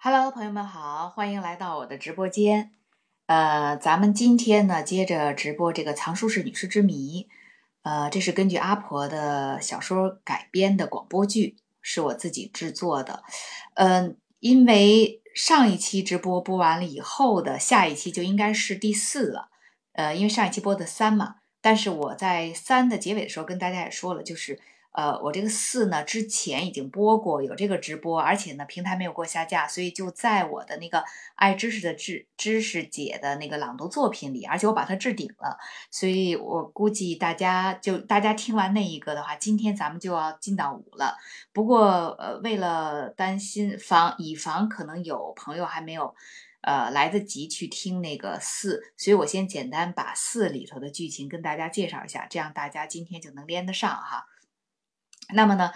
Hello，朋友们好，欢迎来到我的直播间。呃，咱们今天呢，接着直播这个《藏书室女士之谜》。呃，这是根据阿婆的小说改编的广播剧，是我自己制作的。嗯，因为上一期直播播完了以后的下一期就应该是第四了。呃，因为上一期播的三嘛，但是我在三的结尾的时候跟大家也说了，就是。呃，我这个四呢，之前已经播过，有这个直播，而且呢，平台没有给我下架，所以就在我的那个爱知识的知知识姐的那个朗读作品里，而且我把它置顶了，所以我估计大家就大家听完那一个的话，今天咱们就要进到五了。不过呃，为了担心防以防可能有朋友还没有呃来得及去听那个四，所以我先简单把四里头的剧情跟大家介绍一下，这样大家今天就能连得上哈。那么呢，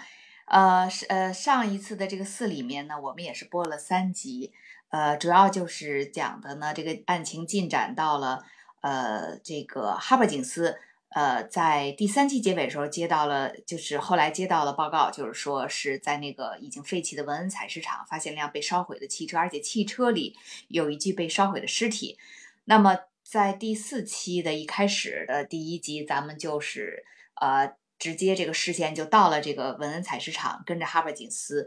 呃，是呃，上一次的这个四里面呢，我们也是播了三集，呃，主要就是讲的呢，这个案情进展到了，呃，这个哈珀警司，呃，在第三期结尾的时候接到了，就是后来接到了报告，就是说是在那个已经废弃的文恩采石场发现辆被烧毁的汽车，而且汽车里有一具被烧毁的尸体。那么在第四期的一开始的第一集，咱们就是呃。直接这个视线就到了这个文恩采石场，跟着哈伯警司。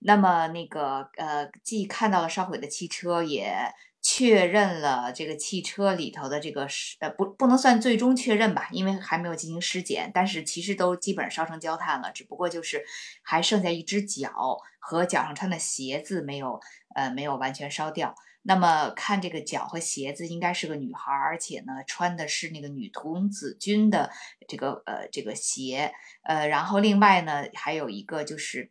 那么那个呃，既看到了烧毁的汽车，也确认了这个汽车里头的这个尸呃不不能算最终确认吧，因为还没有进行尸检。但是其实都基本烧成焦炭了，只不过就是还剩下一只脚和脚上穿的鞋子没有呃没有完全烧掉。那么看这个脚和鞋子，应该是个女孩，而且呢穿的是那个女童子军的这个呃这个鞋，呃，然后另外呢还有一个就是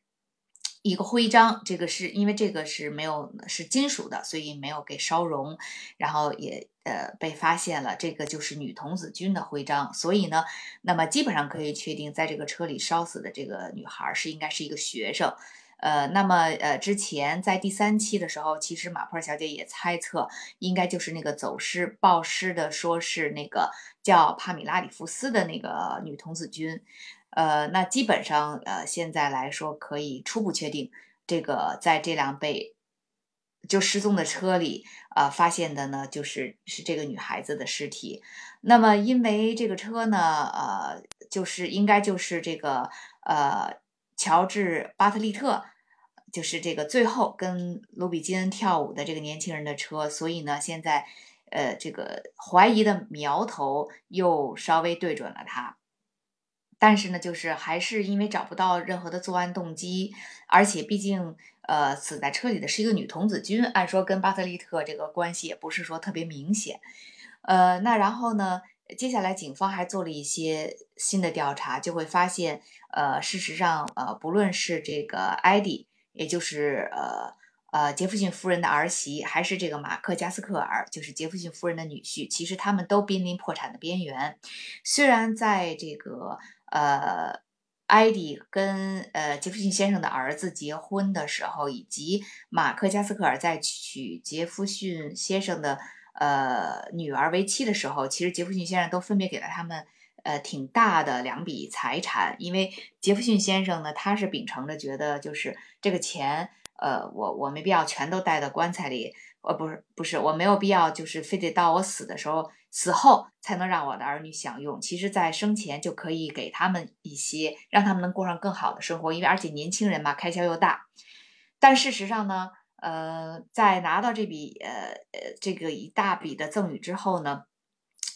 一个徽章，这个是因为这个是没有是金属的，所以没有给烧融，然后也呃被发现了，这个就是女童子军的徽章，所以呢，那么基本上可以确定，在这个车里烧死的这个女孩是应该是一个学生。呃，那么呃，之前在第三期的时候，其实马珀小姐也猜测，应该就是那个走失暴失的，说是那个叫帕米拉里夫斯的那个女童子军。呃，那基本上呃，现在来说可以初步确定，这个在这辆被就失踪的车里，呃，发现的呢，就是是这个女孩子的尸体。那么因为这个车呢，呃，就是应该就是这个呃。乔治·巴特利特就是这个最后跟卢比金恩跳舞的这个年轻人的车，所以呢，现在呃，这个怀疑的苗头又稍微对准了他。但是呢，就是还是因为找不到任何的作案动机，而且毕竟呃，死在车里的是一个女童子军，按说跟巴特利特这个关系也不是说特别明显。呃，那然后呢？接下来，警方还做了一些新的调查，就会发现，呃，事实上，呃，不论是这个艾迪，也就是呃呃杰弗逊夫人的儿媳，还是这个马克加斯克尔，就是杰弗逊夫人的女婿，其实他们都濒临破产的边缘。虽然在这个呃艾迪跟呃杰弗逊先生的儿子结婚的时候，以及马克加斯克尔在娶杰弗逊先生的。呃，女儿为妻的时候，其实杰弗逊先生都分别给了他们呃挺大的两笔财产，因为杰弗逊先生呢，他是秉承着觉得就是这个钱，呃，我我没必要全都带到棺材里，呃，不是不是，我没有必要就是非得到我死的时候死后才能让我的儿女享用，其实在生前就可以给他们一些，让他们能过上更好的生活，因为而且年轻人嘛，开销又大，但事实上呢。呃，在拿到这笔呃呃这个一大笔的赠与之后呢，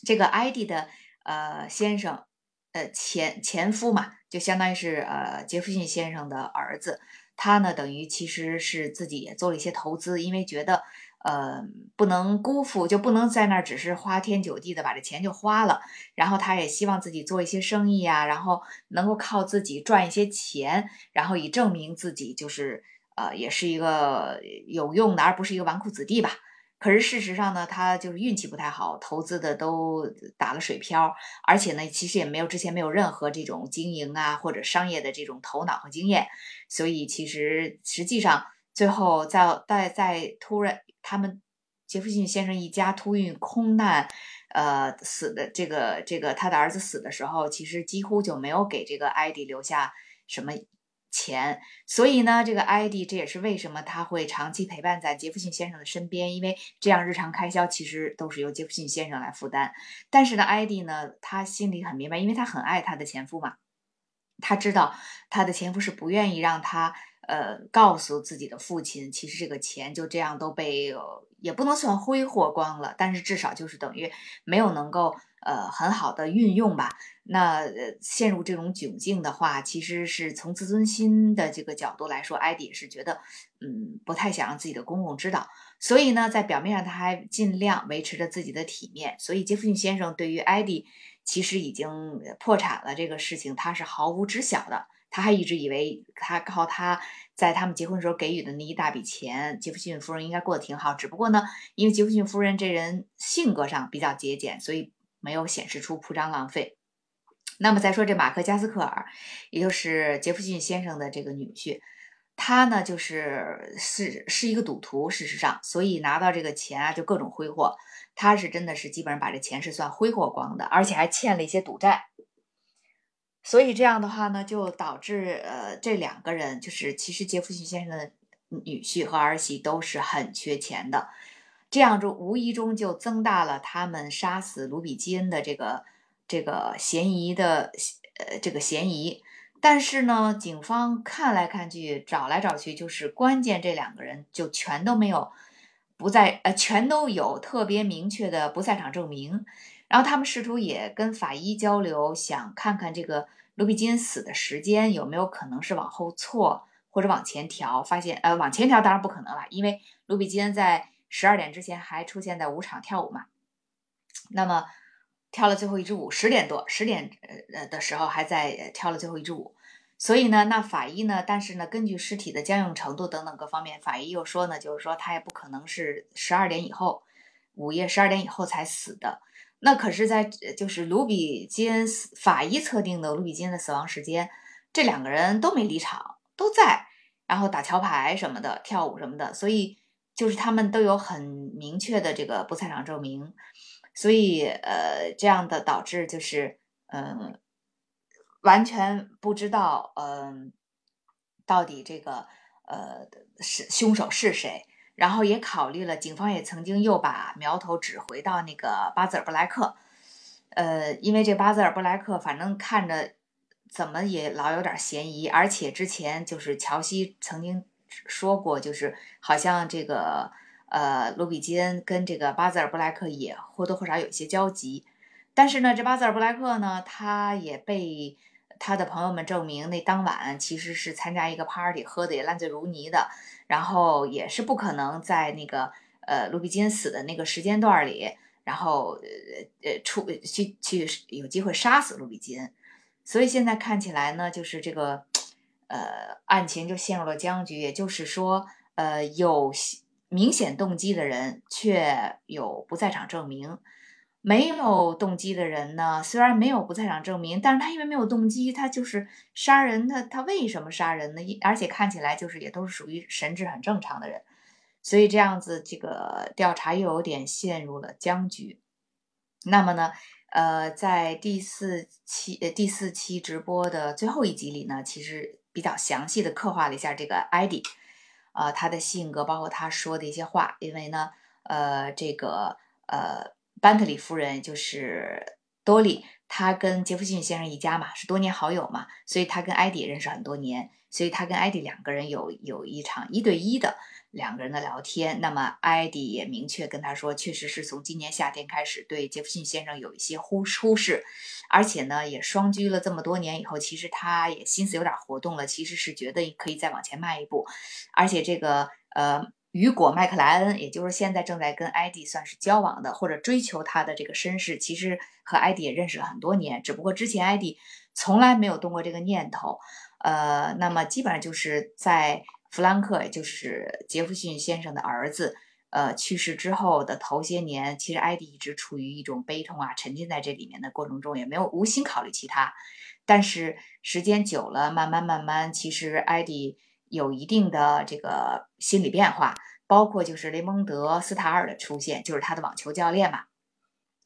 这个艾迪的呃先生，呃前前夫嘛，就相当于是呃杰弗逊先生的儿子，他呢等于其实是自己也做了一些投资，因为觉得呃不能辜负，就不能在那儿只是花天酒地的把这钱就花了，然后他也希望自己做一些生意啊，然后能够靠自己赚一些钱，然后以证明自己就是。呃，也是一个有用的，而不是一个纨绔子弟吧。可是事实上呢，他就是运气不太好，投资的都打了水漂，而且呢，其实也没有之前没有任何这种经营啊或者商业的这种头脑和经验，所以其实实际上最后在在在突然他们杰弗逊先生一家突运空难，呃死的这个这个他的儿子死的时候，其实几乎就没有给这个艾迪留下什么。钱，所以呢，这个艾迪这也是为什么他会长期陪伴在杰弗逊先生的身边，因为这样日常开销其实都是由杰弗逊先生来负担。但是呢，艾迪呢，他心里很明白，因为他很爱他的前夫嘛，他知道他的前夫是不愿意让他呃告诉自己的父亲，其实这个钱就这样都被也不能算挥霍光了，但是至少就是等于没有能够。呃，很好的运用吧。那呃，陷入这种窘境的话，其实是从自尊心的这个角度来说，艾迪是觉得，嗯，不太想让自己的公公知道。所以呢，在表面上他还尽量维持着自己的体面。所以杰弗逊先生对于艾迪其实已经破产了这个事情，他是毫无知晓的。他还一直以为他靠他在他们结婚时候给予的那一大笔钱，杰弗逊夫人应该过得挺好。只不过呢，因为杰弗逊夫人这人性格上比较节俭，所以。没有显示出铺张浪费。那么再说这马克加斯克尔，也就是杰弗逊先生的这个女婿，他呢就是是是一个赌徒，事实上，所以拿到这个钱啊就各种挥霍。他是真的是基本上把这钱是算挥霍光的，而且还欠了一些赌债。所以这样的话呢，就导致呃这两个人就是其实杰弗逊先生的女婿和儿媳都是很缺钱的。这样就无意中就增大了他们杀死卢比基恩的这个这个嫌疑的呃这个嫌疑，但是呢，警方看来看去找来找去，就是关键这两个人就全都没有不在呃全都有特别明确的不在场证明，然后他们试图也跟法医交流，想看看这个卢比金死的时间有没有可能是往后错或者往前调，发现呃往前调当然不可能了，因为卢比金在。十二点之前还出现在舞场跳舞嘛？那么跳了最后一支舞，十点多十点呃的时候还在跳了最后一支舞，所以呢，那法医呢？但是呢，根据尸体的僵硬程度等等各方面，法医又说呢，就是说他也不可能是十二点以后，午夜十二点以后才死的。那可是，在就是卢比基恩法医测定的卢比基恩的死亡时间，这两个人都没离场，都在，然后打桥牌什么的，跳舞什么的，所以。就是他们都有很明确的这个不在场证明，所以呃，这样的导致就是嗯，完全不知道嗯，到底这个呃是凶手是谁。然后也考虑了，警方也曾经又把苗头指回到那个巴兹尔布莱克，呃，因为这巴兹尔布莱克反正看着怎么也老有点嫌疑，而且之前就是乔西曾经。说过，就是好像这个呃，卢比基恩跟这个巴泽尔布莱克也或多或少有一些交集，但是呢，这巴泽尔布莱克呢，他也被他的朋友们证明，那当晚其实是参加一个 party，喝的也烂醉如泥的，然后也是不可能在那个呃卢比金死的那个时间段里，然后呃呃出去去有机会杀死卢比金，所以现在看起来呢，就是这个。呃，案情就陷入了僵局，也就是说，呃，有明显动机的人却有不在场证明，没有动机的人呢，虽然没有不在场证明，但是他因为没有动机，他就是杀人，他他为什么杀人呢？而且看起来就是也都是属于神智很正常的人，所以这样子这个调查又有点陷入了僵局。那么呢，呃，在第四期呃第四期直播的最后一集里呢，其实。比较详细的刻画了一下这个艾迪，呃，他的性格，包括他说的一些话。因为呢，呃，这个呃，班特里夫人就是多莉，她跟杰弗逊先生一家嘛，是多年好友嘛，所以她跟艾迪认识很多年，所以她跟艾迪两个人有有一场一对一的。两个人的聊天，那么艾迪也明确跟他说，确实是从今年夏天开始对杰弗逊先生有一些忽忽视，而且呢，也双居了这么多年以后，其实他也心思有点活动了，其实是觉得可以再往前迈一步，而且这个呃，雨果麦克莱恩，也就是现在正在跟艾迪算是交往的或者追求他的这个绅士，其实和艾迪也认识了很多年，只不过之前艾迪从来没有动过这个念头，呃，那么基本上就是在。弗兰克，也就是杰弗逊先生的儿子，呃，去世之后的头些年，其实艾迪一直处于一种悲痛啊，沉浸在这里面的过程中，也没有无心考虑其他。但是时间久了，慢慢慢慢，其实艾迪有一定的这个心理变化，包括就是雷蒙德·斯塔尔的出现，就是他的网球教练嘛。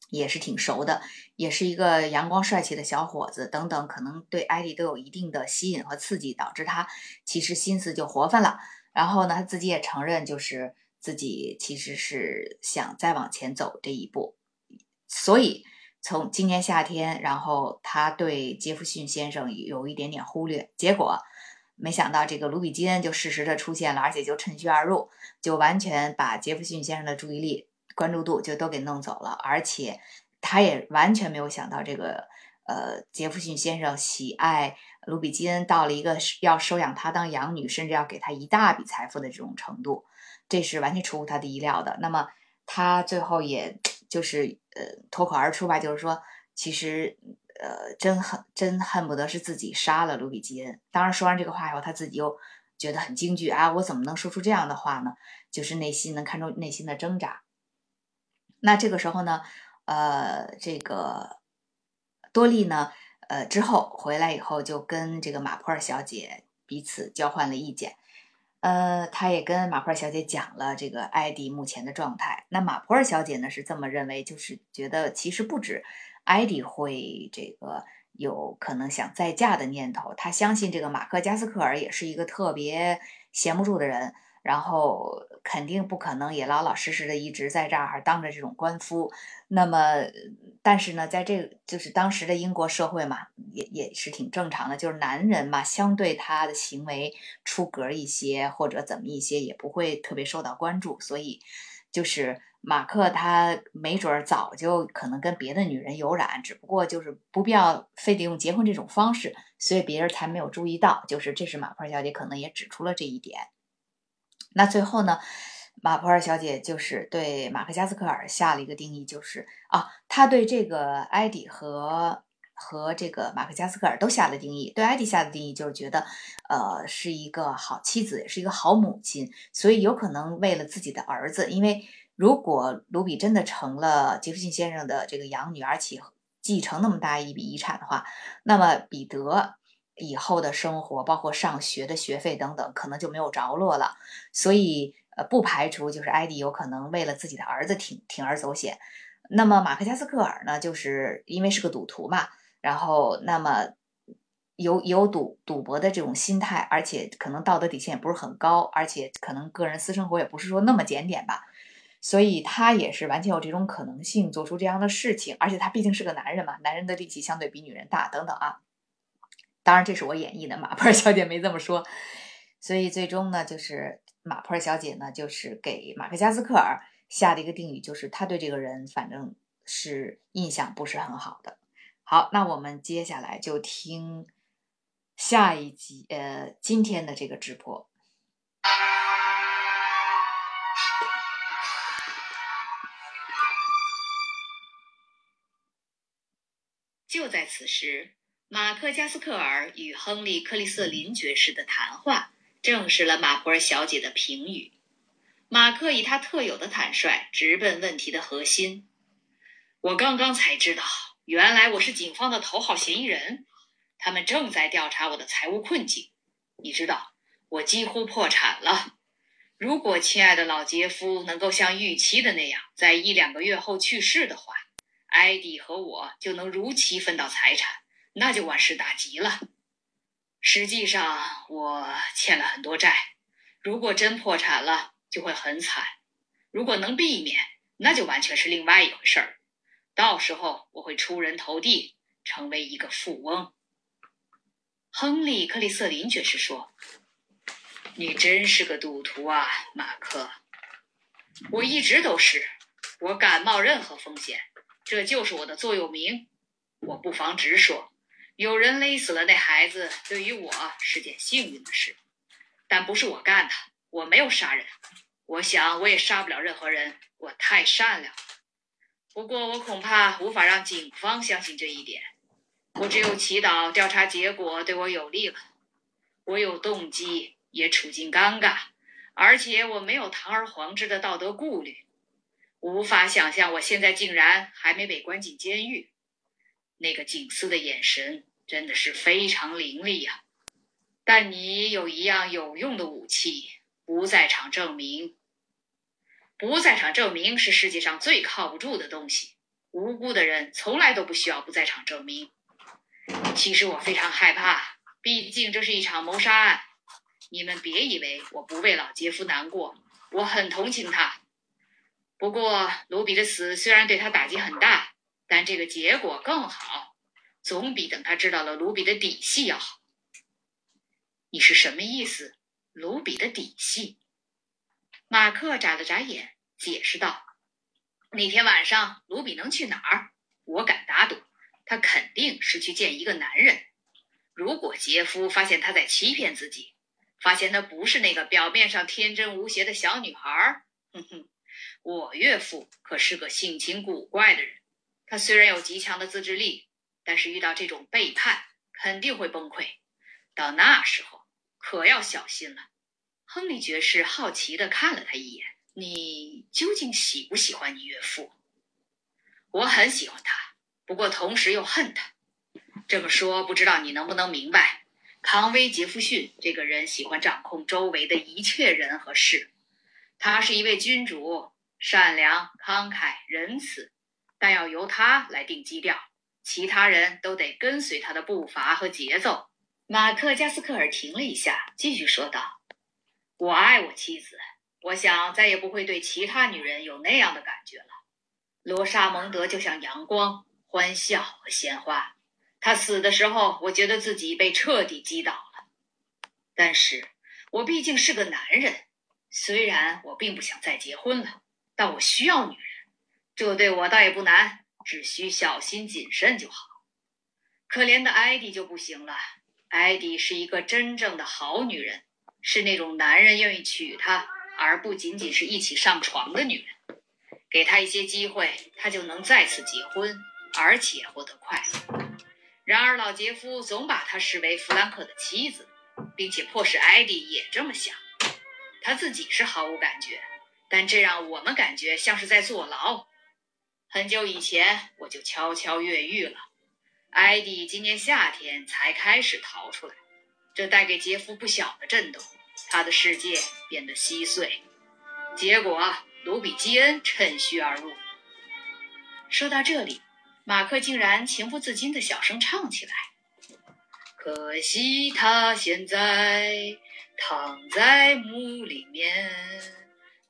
也是挺熟的，也是一个阳光帅气的小伙子，等等，可能对艾迪都有一定的吸引和刺激，导致他其实心思就活泛了。然后呢，他自己也承认，就是自己其实是想再往前走这一步。所以从今年夏天，然后他对杰弗逊先生有一点点忽略，结果没想到这个卢比基恩就适时的出现了，而且就趁虚而入，就完全把杰弗逊先生的注意力。关注度就都给弄走了，而且他也完全没有想到这个呃杰弗逊先生喜爱卢比基恩到了一个要收养他当养女，甚至要给他一大笔财富的这种程度，这是完全出乎他的意料的。那么他最后也就是呃脱口而出吧，就是说其实呃真恨真恨不得是自己杀了卢比基恩。当然说完这个话以后，他自己又觉得很惊惧啊，我怎么能说出这样的话呢？就是内心能看出内心的挣扎。那这个时候呢，呃，这个多莉呢，呃，之后回来以后就跟这个马普尔小姐彼此交换了意见，呃，她也跟马普尔小姐讲了这个艾迪目前的状态。那马普尔小姐呢是这么认为，就是觉得其实不止艾迪会这个有可能想再嫁的念头，他相信这个马克加斯克尔也是一个特别闲不住的人。然后肯定不可能也老老实实的一直在这儿当着这种官夫。那么，但是呢，在这个就是当时的英国社会嘛，也也是挺正常的，就是男人嘛，相对他的行为出格一些或者怎么一些，也不会特别受到关注。所以，就是马克他没准儿早就可能跟别的女人有染，只不过就是不必要非得用结婚这种方式，所以别人才没有注意到。就是这是马普尔小姐可能也指出了这一点。那最后呢，马普尔小姐就是对马克加斯克尔下了一个定义，就是啊，她对这个艾迪和和这个马克加斯克尔都下了定义。对艾迪下的定义就是觉得，呃，是一个好妻子，也是一个好母亲，所以有可能为了自己的儿子，因为如果卢比真的成了杰弗逊先生的这个养女，而且继承那么大一笔遗产的话，那么彼得。以后的生活，包括上学的学费等等，可能就没有着落了。所以，呃，不排除就是艾迪有可能为了自己的儿子铤铤而走险。那么，马克加斯克尔呢，就是因为是个赌徒嘛，然后那么有有赌赌博的这种心态，而且可能道德底线也不是很高，而且可能个人私生活也不是说那么检点吧。所以，他也是完全有这种可能性做出这样的事情。而且，他毕竟是个男人嘛，男人的力气相对比女人大，等等啊。当然，这是我演绎的，马普尔小姐没这么说，所以最终呢，就是马普尔小姐呢，就是给马克加斯克尔下的一个定语，就是他对这个人反正是印象不是很好的。好，那我们接下来就听下一集，呃，今天的这个直播。就在此时。马克加斯克尔与亨利克里瑟林爵士的谈话证实了马普尔小姐的评语。马克以他特有的坦率直奔问题的核心：“我刚刚才知道，原来我是警方的头号嫌疑人，他们正在调查我的财务困境。你知道，我几乎破产了。如果亲爱的老杰夫能够像预期的那样，在一两个月后去世的话，艾迪和我就能如期分到财产。”那就万事大吉了。实际上，我欠了很多债。如果真破产了，就会很惨；如果能避免，那就完全是另外一回事儿。到时候我会出人头地，成为一个富翁。亨利·克里瑟林爵士说：“你真是个赌徒啊，马克。我一直都是，我敢冒任何风险，这就是我的座右铭。我不妨直说。”有人勒死了那孩子，对于我是件幸运的事，但不是我干的，我没有杀人。我想我也杀不了任何人，我太善良。不过我恐怕无法让警方相信这一点。我只有祈祷调查结果对我有利了。我有动机，也处境尴尬，而且我没有堂而皇之的道德顾虑。无法想象我现在竟然还没被关进监狱。那个警司的眼神真的是非常凌厉呀！但你有一样有用的武器——不在场证明。不在场证明是世界上最靠不住的东西。无辜的人从来都不需要不在场证明。其实我非常害怕，毕竟这是一场谋杀案。你们别以为我不为老杰夫难过，我很同情他。不过卢比的死虽然对他打击很大，但这个结果更好，总比等他知道了卢比的底细要好。你是什么意思？卢比的底细？马克眨了眨眼，解释道：“那天晚上，卢比能去哪儿？我敢打赌，他肯定是去见一个男人。如果杰夫发现他在欺骗自己，发现他不是那个表面上天真无邪的小女孩，哼哼，我岳父可是个性情古怪的人。他虽然有极强的自制力，但是遇到这种背叛，肯定会崩溃。到那时候，可要小心了。”亨利爵士好奇地看了他一眼：“你究竟喜不喜欢你岳父？”“我很喜欢他，不过同时又恨他。这么说，不知道你能不能明白？康威·杰弗逊这个人喜欢掌控周围的一切人和事。他是一位君主，善良、慷慨、仁慈，但要由他来定基调，其他人都得跟随他的步伐和节奏。”马克·加斯克尔停了一下，继续说道。我爱我妻子，我想再也不会对其他女人有那样的感觉了。罗莎蒙德就像阳光、欢笑和鲜花。她死的时候，我觉得自己被彻底击倒了。但是我毕竟是个男人，虽然我并不想再结婚了，但我需要女人。这对我倒也不难，只需小心谨慎就好。可怜的艾迪就不行了，艾迪是一个真正的好女人。是那种男人愿意娶她，而不仅仅是一起上床的女人。给她一些机会，她就能再次结婚，而且获得快乐。然而，老杰夫总把她视为弗兰克的妻子，并且迫使艾迪也这么想。他自己是毫无感觉，但这让我们感觉像是在坐牢。很久以前，我就悄悄越狱了。艾迪今年夏天才开始逃出来，这带给杰夫不小的震动。他的世界变得稀碎，结果卢比基恩趁虚而入。说到这里，马克竟然情不自禁地小声唱起来：“可惜他现在躺在墓里面，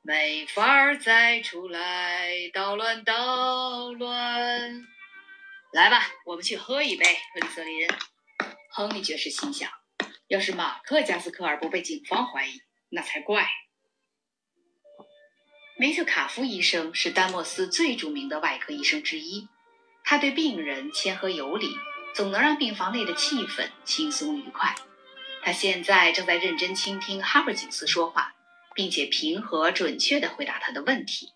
没法再出来捣乱捣乱。”来吧，我们去喝一杯，克里斯林。亨利爵士心想。要是马克·加斯科尔不被警方怀疑，那才怪。梅特卡夫医生是丹莫斯最著名的外科医生之一，他对病人谦和有礼，总能让病房内的气氛轻松愉快。他现在正在认真倾听哈珀警司说话，并且平和准确地回答他的问题。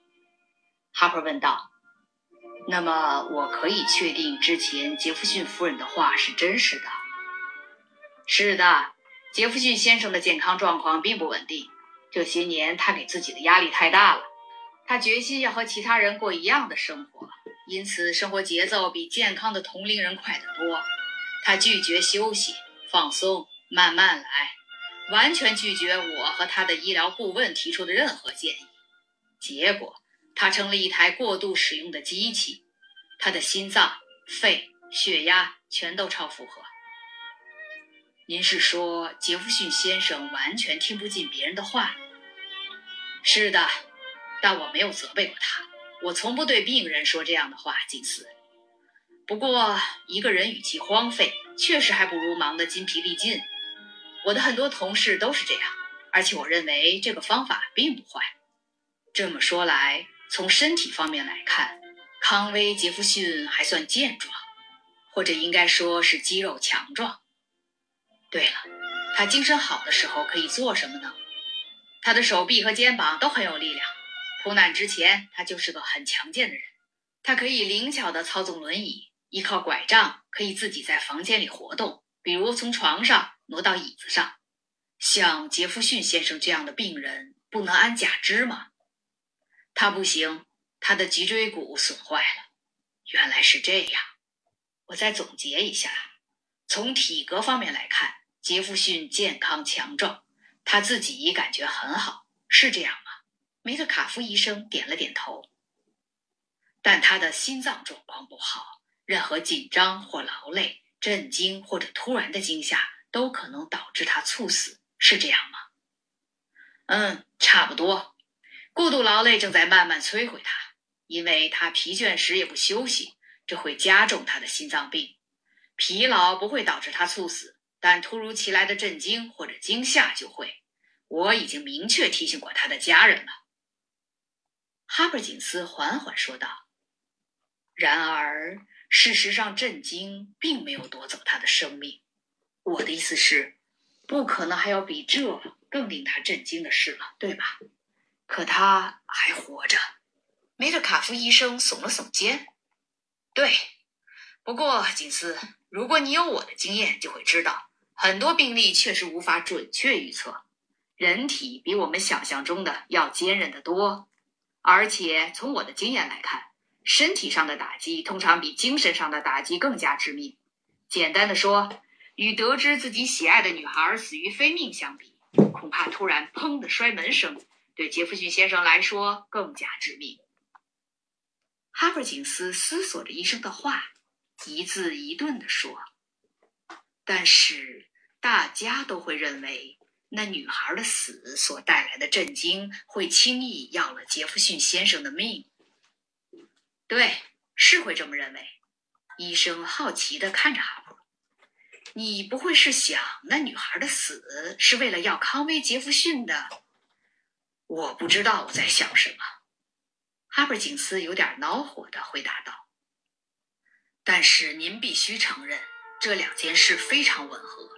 哈珀问道：“那么，我可以确定之前杰弗逊夫人的话是真实的？”是的，杰弗逊先生的健康状况并不稳定。这些年，他给自己的压力太大了。他决心要和其他人过一样的生活，因此生活节奏比健康的同龄人快得多。他拒绝休息、放松、慢慢来，完全拒绝我和他的医疗顾问提出的任何建议。结果，他成了一台过度使用的机器。他的心脏、肺、血压全都超负荷。您是说杰弗逊先生完全听不进别人的话？是的，但我没有责备过他。我从不对病人说这样的话，金斯。不过，一个人与其荒废，确实还不如忙得筋疲力尽。我的很多同事都是这样，而且我认为这个方法并不坏。这么说来，从身体方面来看，康威·杰弗逊还算健壮，或者应该说是肌肉强壮。对了，他精神好的时候可以做什么呢？他的手臂和肩膀都很有力量。苦难之前，他就是个很强健的人。他可以灵巧地操纵轮椅，依靠拐杖可以自己在房间里活动，比如从床上挪到椅子上。像杰弗逊先生这样的病人不能安假肢吗？他不行，他的脊椎骨损坏了。原来是这样。我再总结一下，从体格方面来看。杰弗逊健康强壮，他自己感觉很好，是这样吗？梅特卡夫医生点了点头。但他的心脏状况不好，任何紧张或劳累、震惊或者突然的惊吓都可能导致他猝死，是这样吗？嗯，差不多。过度劳累正在慢慢摧毁他，因为他疲倦时也不休息，这会加重他的心脏病。疲劳不会导致他猝死，但突如其来的震惊或者惊吓就会。我已经明确提醒过他的家人了。哈珀金斯缓缓说道。然而，事实上，震惊并没有夺走他的生命。我的意思是，不可能还有比这更令他震惊的事了，对吧？可他还活着。梅特卡夫医生耸了耸肩。对，不过，金斯，如果你有我的经验，就会知道，很多病例确实无法准确预测。人体比我们想象中的要坚韧得多，而且从我的经验来看。身体上的打击通常比精神上的打击更加致命。简单的说，与得知自己喜爱的女孩死于非命相比，恐怕突然“砰”的摔门声对杰弗逊先生来说更加致命。哈珀金斯思索着医生的话，一字一顿地说：“但是大家都会认为，那女孩的死所带来的震惊会轻易要了杰弗逊先生的命。”对，是会这么认为。医生好奇地看着哈：“你不会是想那女孩的死是为了要康威·杰弗逊的？”我不知道我在想什么。哈珀警司有点恼火地回答道：“但是您必须承认，这两件事非常吻合。”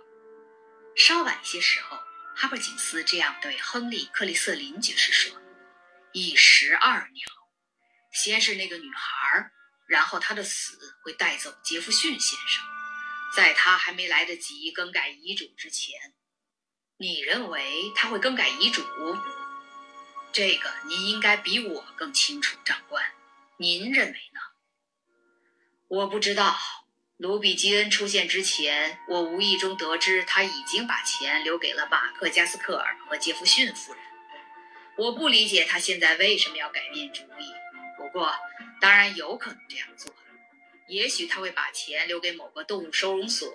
稍晚一些时候，哈珀警司这样对亨利·克里瑟林爵士说：“一石二鸟。”先是那个女孩，然后她的死会带走杰弗逊先生，在他还没来得及更改遗嘱之前，你认为他会更改遗嘱？这个您应该比我更清楚，长官。您认为呢？我不知道。卢比基恩出现之前，我无意中得知他已经把钱留给了马克加斯克尔和杰弗逊夫人。我不理解他现在为什么要改变主意。不过，当然有可能这样做。也许他会把钱留给某个动物收容所，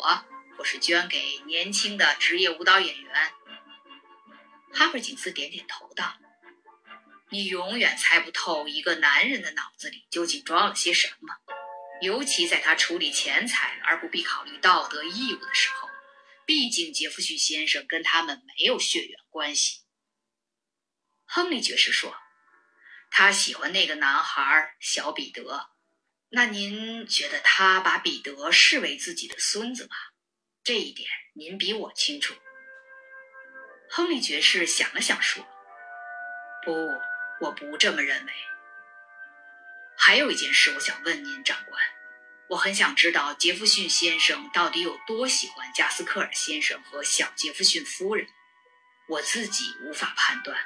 或是捐给年轻的职业舞蹈演员。哈珀金斯点点头道：“你永远猜不透一个男人的脑子里究竟装了些什么，尤其在他处理钱财而不必考虑道德义务的时候。毕竟杰弗逊先生跟他们没有血缘关系。”亨利爵士说。他喜欢那个男孩小彼得，那您觉得他把彼得视为自己的孙子吗？这一点您比我清楚。亨利爵士想了想说：“不，我不这么认为。还有一件事，我想问您，长官，我很想知道杰弗逊先生到底有多喜欢加斯克尔先生和小杰弗逊夫人。我自己无法判断，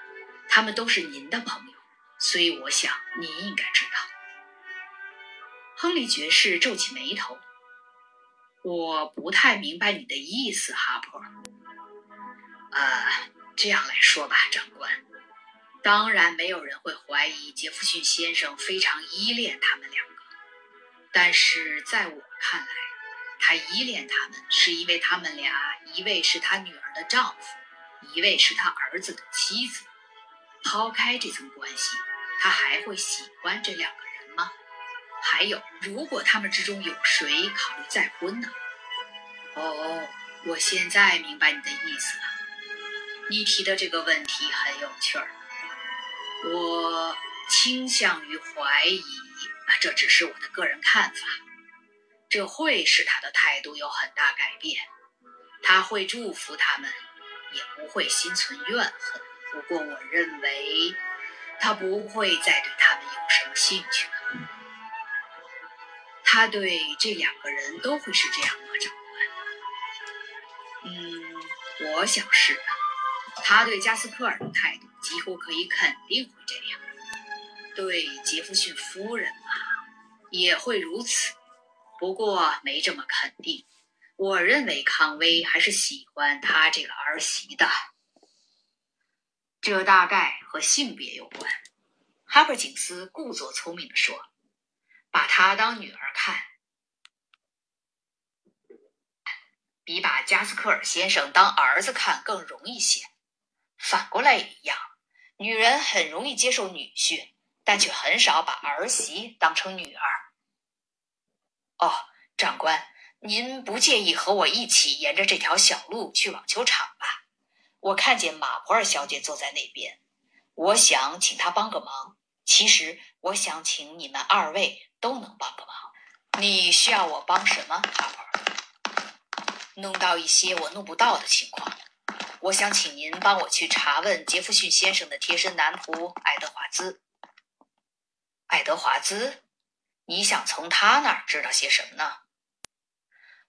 他们都是您的朋友。”所以我想您应该知道。亨利爵士皱起眉头：“我不太明白你的意思，哈珀。呃，这样来说吧，长官，当然没有人会怀疑杰弗逊先生非常依恋他们两个。但是在我看来，他依恋他们是因为他们俩一位是他女儿的丈夫，一位是他儿子的妻子。抛开这层关系。”他还会喜欢这两个人吗？还有，如果他们之中有谁考虑再婚呢？哦，我现在明白你的意思了。你提的这个问题很有趣儿。我倾向于怀疑，这只是我的个人看法。这会使他的态度有很大改变。他会祝福他们，也不会心存怨恨。不过，我认为。他不会再对他们有什么兴趣了。他对这两个人都会是这样吗，长官？嗯，我想是的。他对加斯科尔的态度几乎可以肯定会这样。对杰弗逊夫人嘛，也会如此。不过没这么肯定。我认为康威还是喜欢他这个儿媳的。这大概和性别有关，哈珀警司故作聪明地说：“把她当女儿看，比把加斯克尔先生当儿子看更容易些。反过来也一样，女人很容易接受女婿，但却很少把儿媳当成女儿。哦，长官，您不介意和我一起沿着这条小路去网球场吧？我看见马普尔小姐坐在那边，我想请她帮个忙。其实，我想请你们二位都能帮个忙。你需要我帮什么，哈珀？弄到一些我弄不到的情况。我想请您帮我去查问杰弗逊先生的贴身男仆爱德华兹。爱德华兹，你想从他那儿知道些什么呢？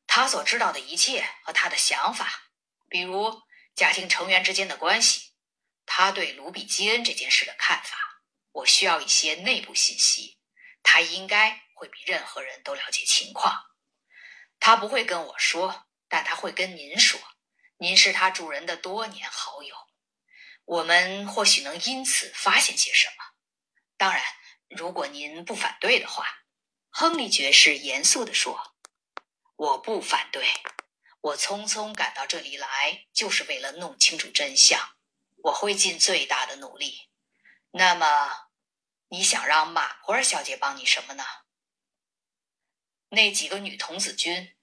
他所知道的一切和他的想法，比如。家庭成员之间的关系，他对卢比基恩这件事的看法，我需要一些内部信息。他应该会比任何人都了解情况。他不会跟我说，但他会跟您说。您是他主人的多年好友，我们或许能因此发现些什么。当然，如果您不反对的话，亨利爵士严肃地说：“我不反对。”我匆匆赶到这里来，就是为了弄清楚真相。我会尽最大的努力。那么，你想让马普尔小姐帮你什么呢？那几个女童子军，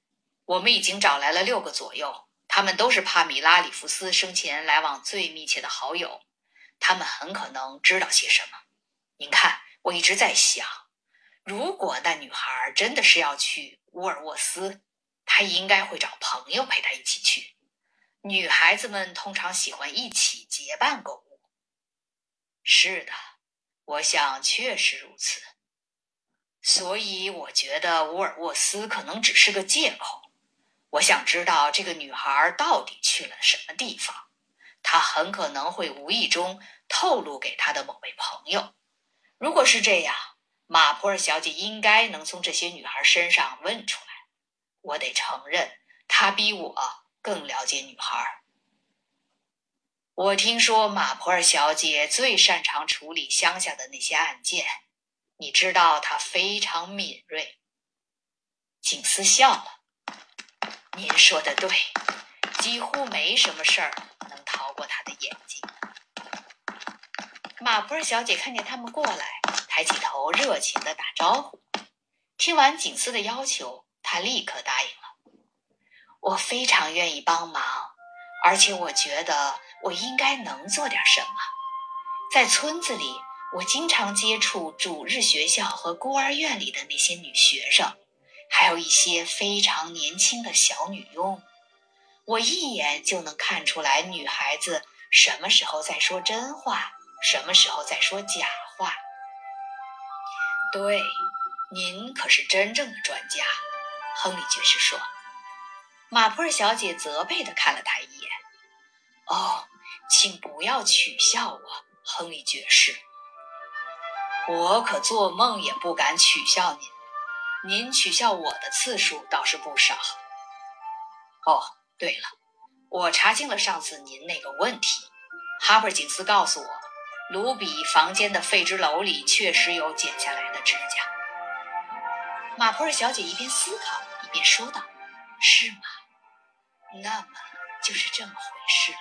我们已经找来了六个左右，他们都是帕米拉里弗斯生前来往最密切的好友，他们很可能知道些什么。您看，我一直在想，如果那女孩真的是要去乌尔沃斯。她应该会找朋友陪她一起去。女孩子们通常喜欢一起结伴购物。是的，我想确实如此。所以我觉得乌尔沃斯可能只是个借口。我想知道这个女孩到底去了什么地方。她很可能会无意中透露给她的某位朋友。如果是这样，马普尔小姐应该能从这些女孩身上问出来。我得承认，她比我更了解女孩。我听说马普尔小姐最擅长处理乡下的那些案件，你知道她非常敏锐。景斯笑了。您说的对，几乎没什么事儿能逃过她的眼睛。马普尔小姐看见他们过来，抬起头，热情的打招呼。听完景斯的要求。她立刻答应了。我非常愿意帮忙，而且我觉得我应该能做点什么。在村子里，我经常接触主日学校和孤儿院里的那些女学生，还有一些非常年轻的小女佣。我一眼就能看出来，女孩子什么时候在说真话，什么时候在说假话。对，您可是真正的专家。亨利爵士说：“马普尔小姐责备地看了他一眼。哦，请不要取笑我，亨利爵士。我可做梦也不敢取笑您。您取笑我的次数倒是不少。哦，对了，我查清了上次您那个问题。哈珀·警司告诉我，卢比房间的废纸篓里确实有剪下来的指甲。”马普尔小姐一边思考。一边说道：“是吗？那么就是这么回事了。”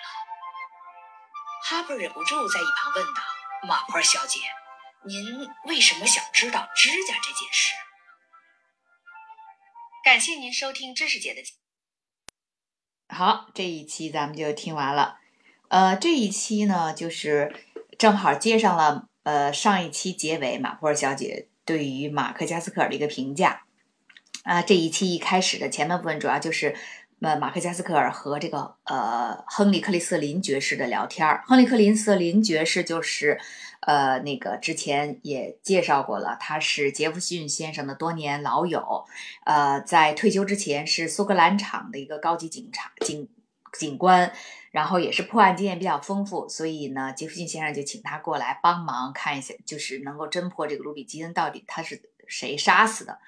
哈珀忍不住在一旁问道：“马普尔小姐，您为什么想知道指甲这件事？”感谢您收听知识姐的。好，这一期咱们就听完了。呃，这一期呢，就是正好接上了呃上一期结尾马普尔小姐对于马克加斯克尔的一个评价。啊，这一期一开始的前半部分主要就是，那，马克加斯克尔和这个呃亨利克里斯林爵士的聊天儿。亨利克林斯林爵士就是，呃，那个之前也介绍过了，他是杰弗逊先生的多年老友，呃，在退休之前是苏格兰场的一个高级警察警警官，然后也是破案经验比较丰富，所以呢，杰弗逊先生就请他过来帮忙看一下，就是能够侦破这个卢比基恩到底他是谁杀死的。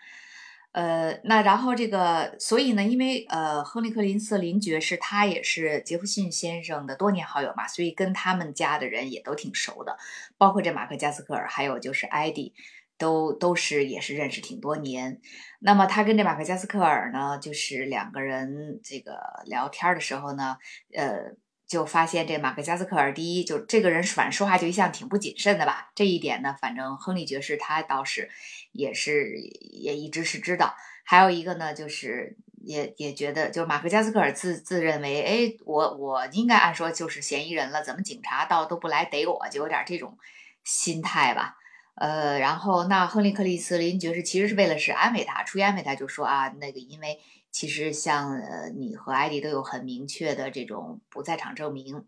呃，那然后这个，所以呢，因为呃，亨利克林瑟林爵士他也是杰弗逊先生的多年好友嘛，所以跟他们家的人也都挺熟的，包括这马克加斯克尔，还有就是艾迪，都都是也是认识挺多年。那么他跟这马克加斯克尔呢，就是两个人这个聊天的时候呢，呃，就发现这马克加斯克尔第一就这个人反正说话就一向挺不谨慎的吧，这一点呢，反正亨利爵士他倒是也是也一直是知道。还有一个呢，就是也也觉得，就马克加斯克尔自自认为，哎，我我应该按说就是嫌疑人了，怎么警察到都不来逮我，就有点这种心态吧。呃，然后那亨利克里斯林爵士其实是为了是安慰他，出于安慰他，就说啊，那个因为其实像呃你和艾迪都有很明确的这种不在场证明，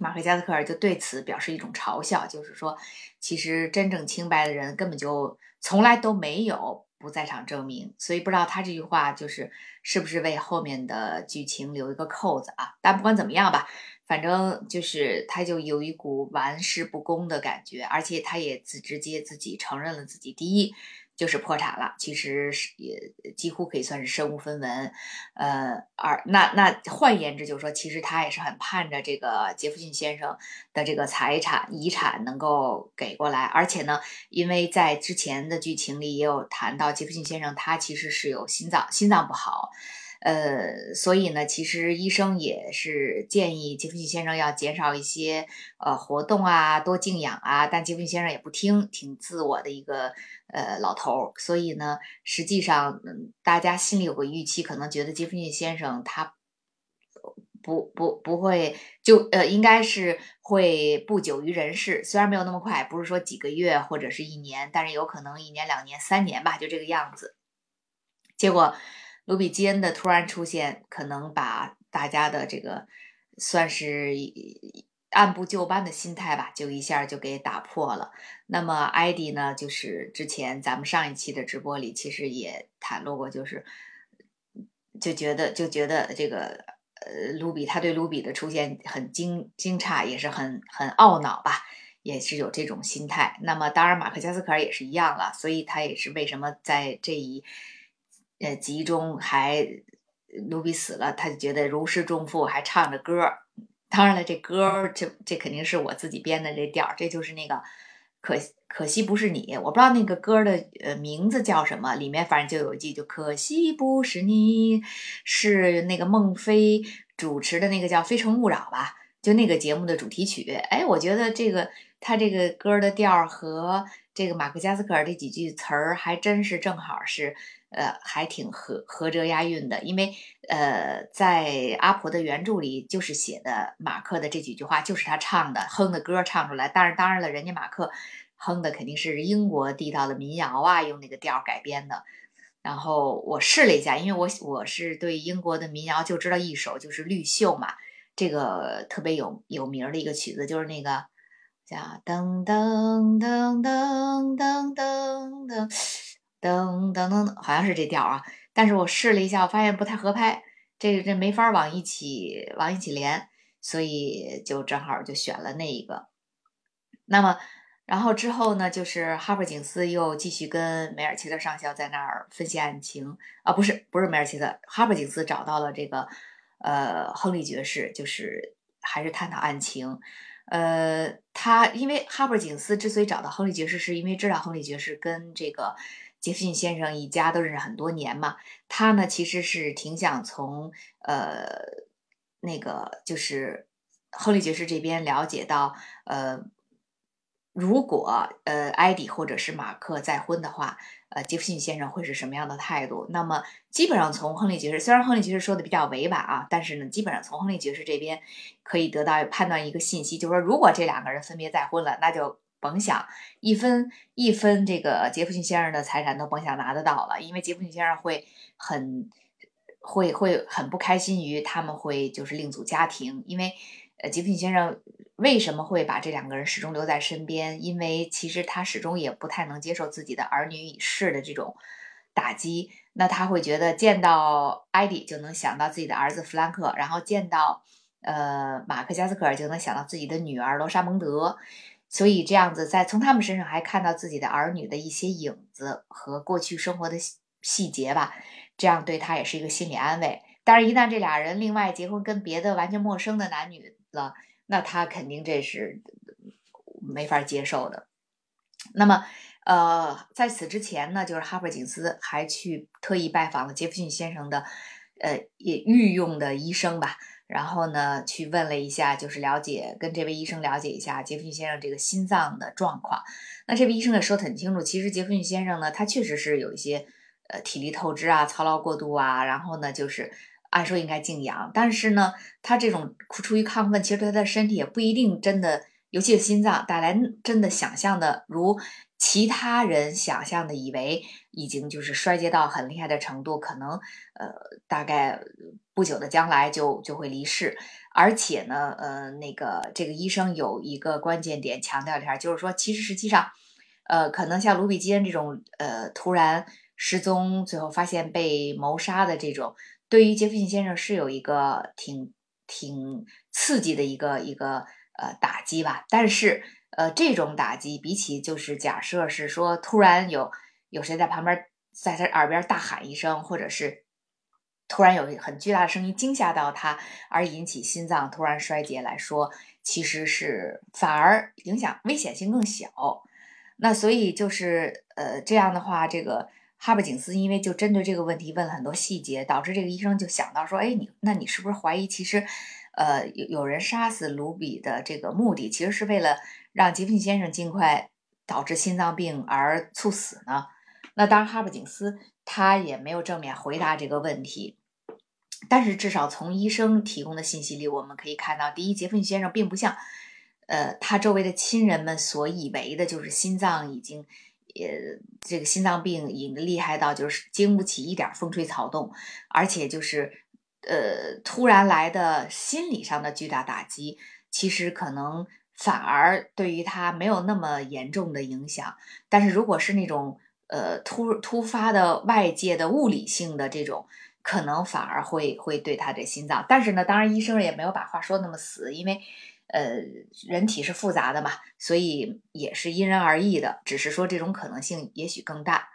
马克加斯克尔就对此表示一种嘲笑，就是说其实真正清白的人根本就从来都没有。不在场证明，所以不知道他这句话就是是不是为后面的剧情留一个扣子啊？但不管怎么样吧，反正就是他就有一股玩世不恭的感觉，而且他也自直接自己承认了自己第一。就是破产了，其实是也几乎可以算是身无分文，呃，而那那换言之，就是说，其实他也是很盼着这个杰弗逊先生的这个财产遗产能够给过来，而且呢，因为在之前的剧情里也有谈到杰弗逊先生他其实是有心脏心脏不好。呃，所以呢，其实医生也是建议杰弗逊先生要减少一些呃活动啊，多静养啊。但杰弗逊先生也不听，挺自我的一个呃老头儿。所以呢，实际上，大家心里有个预期，可能觉得杰弗逊先生他不不不会就呃，应该是会不久于人世。虽然没有那么快，不是说几个月或者是一年，但是有可能一年、两年、三年吧，就这个样子。结果。卢比基恩的突然出现，可能把大家的这个算是按部就班的心态吧，就一下就给打破了。那么艾迪呢，就是之前咱们上一期的直播里，其实也袒露过，就是就觉得就觉得这个呃卢比他对卢比的出现很惊惊诧，也是很很懊恼吧，也是有这种心态。那么当然马克加斯克尔也是一样了，所以他也是为什么在这一。呃，集中还卢比死了，他就觉得如释重负，还唱着歌儿。当然了，这歌儿这这肯定是我自己编的这调儿，这就是那个可可惜不是你，我不知道那个歌的呃名字叫什么，里面反正就有一句就可惜不是你，是那个孟非主持的那个叫《非诚勿扰》吧，就那个节目的主题曲。哎，我觉得这个他这个歌的调儿和这个马克加斯克尔这几句词儿还真是正好是。呃，还挺合合辙押韵的，因为呃，在阿婆的原著里就是写的马克的这几句话就是他唱的哼的歌唱出来，但是当然了，人家马克哼的肯定是英国地道的民谣啊，用那个调改编的。然后我试了一下，因为我我是对英国的民谣就知道一首，就是《绿袖》嘛，这个特别有有名的一个曲子，就是那个叫噔噔噔噔噔噔噔。噔噔噔，好像是这调啊，但是我试了一下，我发现不太合拍，这这没法往一起往一起连，所以就正好就选了那一个。那么，然后之后呢，就是哈珀警司又继续跟梅尔切特上校在那儿分析案情啊，不是不是梅尔切特，哈珀警司找到了这个呃亨利爵士，就是还是探讨案情。呃，他因为哈珀警司之所以找到亨利爵士，是因为知道亨利爵士跟这个。杰弗逊先生一家都认识很多年嘛，他呢其实是挺想从呃那个就是亨利爵士这边了解到，呃，如果呃艾迪或者是马克再婚的话，呃杰弗逊先生会是什么样的态度？那么基本上从亨利爵士，虽然亨利爵士说的比较委婉啊，但是呢，基本上从亨利爵士这边可以得到判断一个信息，就是说如果这两个人分别再婚了，那就。甭想一分一分这个杰弗逊先生的财产都甭想拿得到了，因为杰弗逊先生会很会会很不开心于他们会就是另组家庭，因为呃杰弗逊先生为什么会把这两个人始终留在身边？因为其实他始终也不太能接受自己的儿女已逝的这种打击，那他会觉得见到艾迪就能想到自己的儿子弗兰克，然后见到呃马克加斯克尔就能想到自己的女儿罗莎蒙德。所以这样子，在从他们身上还看到自己的儿女的一些影子和过去生活的细节吧，这样对他也是一个心理安慰。但是，一旦这俩人另外结婚，跟别的完全陌生的男女了，那他肯定这是没法接受的。那么，呃，在此之前呢，就是哈珀警司还去特意拜访了杰弗逊先生的，呃，也御用的医生吧。然后呢，去问了一下，就是了解跟这位医生了解一下杰弗逊先生这个心脏的状况。那这位医生也说得很清楚，其实杰弗逊先生呢，他确实是有一些呃体力透支啊、操劳过度啊，然后呢，就是按说应该静养，但是呢，他这种出于亢奋，其实对他的身体也不一定真的。尤其是心脏带来真的想象的，如其他人想象的，以为已经就是衰竭到很厉害的程度，可能呃大概不久的将来就就会离世。而且呢，呃，那个这个医生有一个关键点强调一下，就是说，其实实际上，呃，可能像卢比基恩这种呃突然失踪，最后发现被谋杀的这种，对于杰弗逊先生是有一个挺挺刺激的一个一个。呃，打击吧，但是，呃，这种打击比起就是假设是说突然有有谁在旁边在他耳边大喊一声，或者是突然有很巨大的声音惊吓到他而引起心脏突然衰竭来说，其实是反而影响危险性更小。那所以就是呃这样的话，这个哈布警司因为就针对这个问题问了很多细节，导致这个医生就想到说，哎，你那你是不是怀疑其实？呃，有有人杀死卢比的这个目的，其实是为了让杰弗逊先生尽快导致心脏病而猝死呢？那当然，哈珀警司他也没有正面回答这个问题。但是，至少从医生提供的信息里，我们可以看到，第一，杰弗逊先生并不像呃他周围的亲人们所以为的，就是心脏已经呃这个心脏病已经厉害到就是经不起一点风吹草动，而且就是。呃，突然来的心理上的巨大打击，其实可能反而对于他没有那么严重的影响。但是如果是那种呃突突发的外界的物理性的这种，可能反而会会对他的心脏。但是呢，当然医生也没有把话说那么死，因为呃人体是复杂的嘛，所以也是因人而异的。只是说这种可能性也许更大。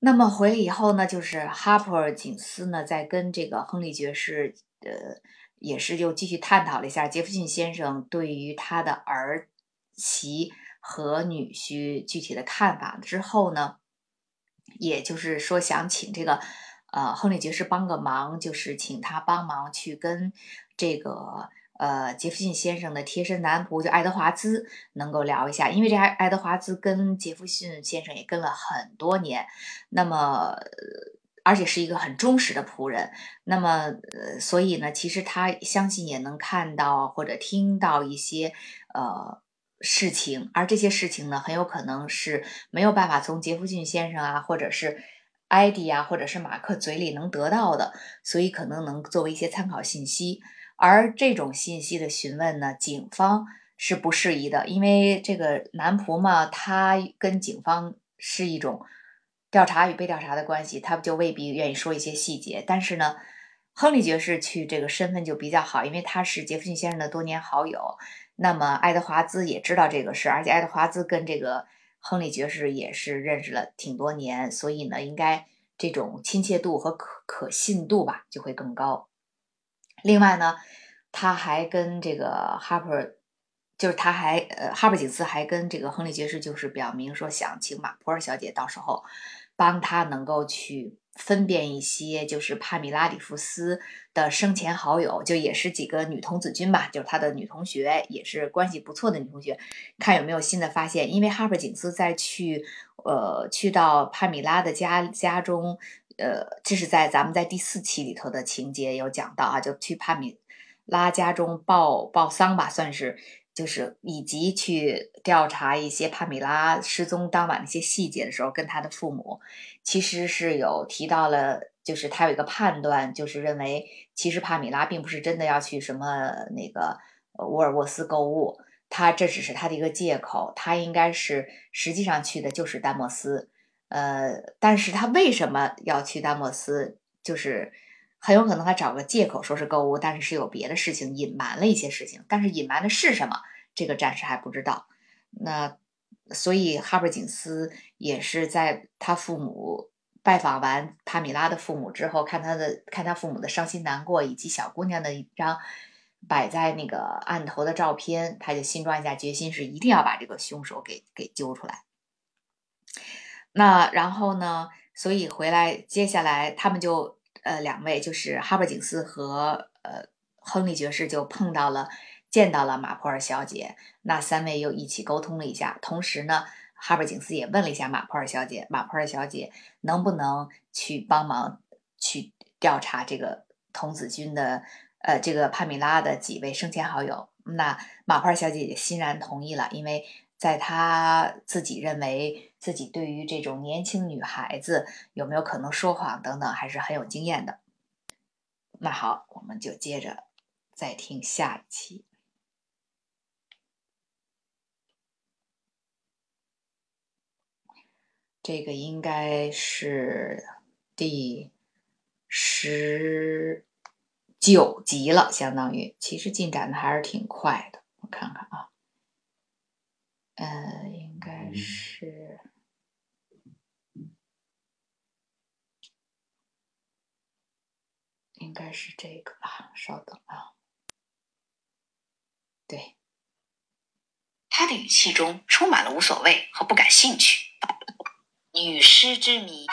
那么回来以后呢，就是哈珀警司呢，在跟这个亨利爵士，呃，也是又继续探讨了一下杰弗逊先生对于他的儿媳和女婿具体的看法之后呢，也就是说想请这个呃亨利爵士帮个忙，就是请他帮忙去跟这个。呃，杰弗逊先生的贴身男仆就爱德华兹能够聊一下，因为这爱爱德华兹跟杰弗逊先生也跟了很多年，那么而且是一个很忠实的仆人，那么呃，所以呢，其实他相信也能看到或者听到一些呃事情，而这些事情呢，很有可能是没有办法从杰弗逊先生啊，或者是艾迪啊，或者是马克嘴里能得到的，所以可能能作为一些参考信息。而这种信息的询问呢，警方是不适宜的，因为这个男仆嘛，他跟警方是一种调查与被调查的关系，他就未必愿意说一些细节。但是呢，亨利爵士去这个身份就比较好，因为他是杰弗逊先生的多年好友。那么爱德华兹也知道这个事，而且爱德华兹跟这个亨利爵士也是认识了挺多年，所以呢，应该这种亲切度和可可信度吧就会更高。另外呢，他还跟这个哈珀，就是他还呃，哈珀警司还跟这个亨利爵士就是表明说，想请马普尔小姐到时候帮他能够去分辨一些，就是帕米拉里夫斯的生前好友，就也是几个女童子军吧，就是他的女同学，也是关系不错的女同学，看有没有新的发现。因为哈珀警司在去呃去到帕米拉的家家中。呃，这是在咱们在第四期里头的情节有讲到啊，就去帕米拉家中报报丧吧，算是就是以及去调查一些帕米拉失踪当晚的一些细节的时候，跟他的父母其实是有提到了，就是他有一个判断，就是认为其实帕米拉并不是真的要去什么那个沃尔沃斯购物，他这只是他的一个借口，他应该是实际上去的就是丹莫斯。呃，但是他为什么要去丹莫斯？就是很有可能他找个借口说是购物，但是是有别的事情隐瞒了一些事情。但是隐瞒的是什么？这个暂时还不知道。那所以哈珀警司也是在他父母拜访完帕米拉的父母之后，看他的看他父母的伤心难过，以及小姑娘的一张摆在那个案头的照片，他就新装下决心，是一定要把这个凶手给给揪出来。那然后呢？所以回来，接下来他们就呃两位就是哈珀警司和呃亨利爵士就碰到了，见到了马普尔小姐。那三位又一起沟通了一下，同时呢，哈珀警司也问了一下马普尔小姐，马普尔小姐能不能去帮忙去调查这个童子军的呃这个帕米拉的几位生前好友？那马普尔小姐也欣然同意了，因为。在他自己认为自己对于这种年轻女孩子有没有可能说谎等等，还是很有经验的。那好，我们就接着再听下一期。这个应该是第十九集了，相当于其实进展的还是挺快的。我看看啊。呃，应该是，应该是这个吧。稍等啊，对，他的语气中充满了无所谓和不感兴趣。女尸之谜，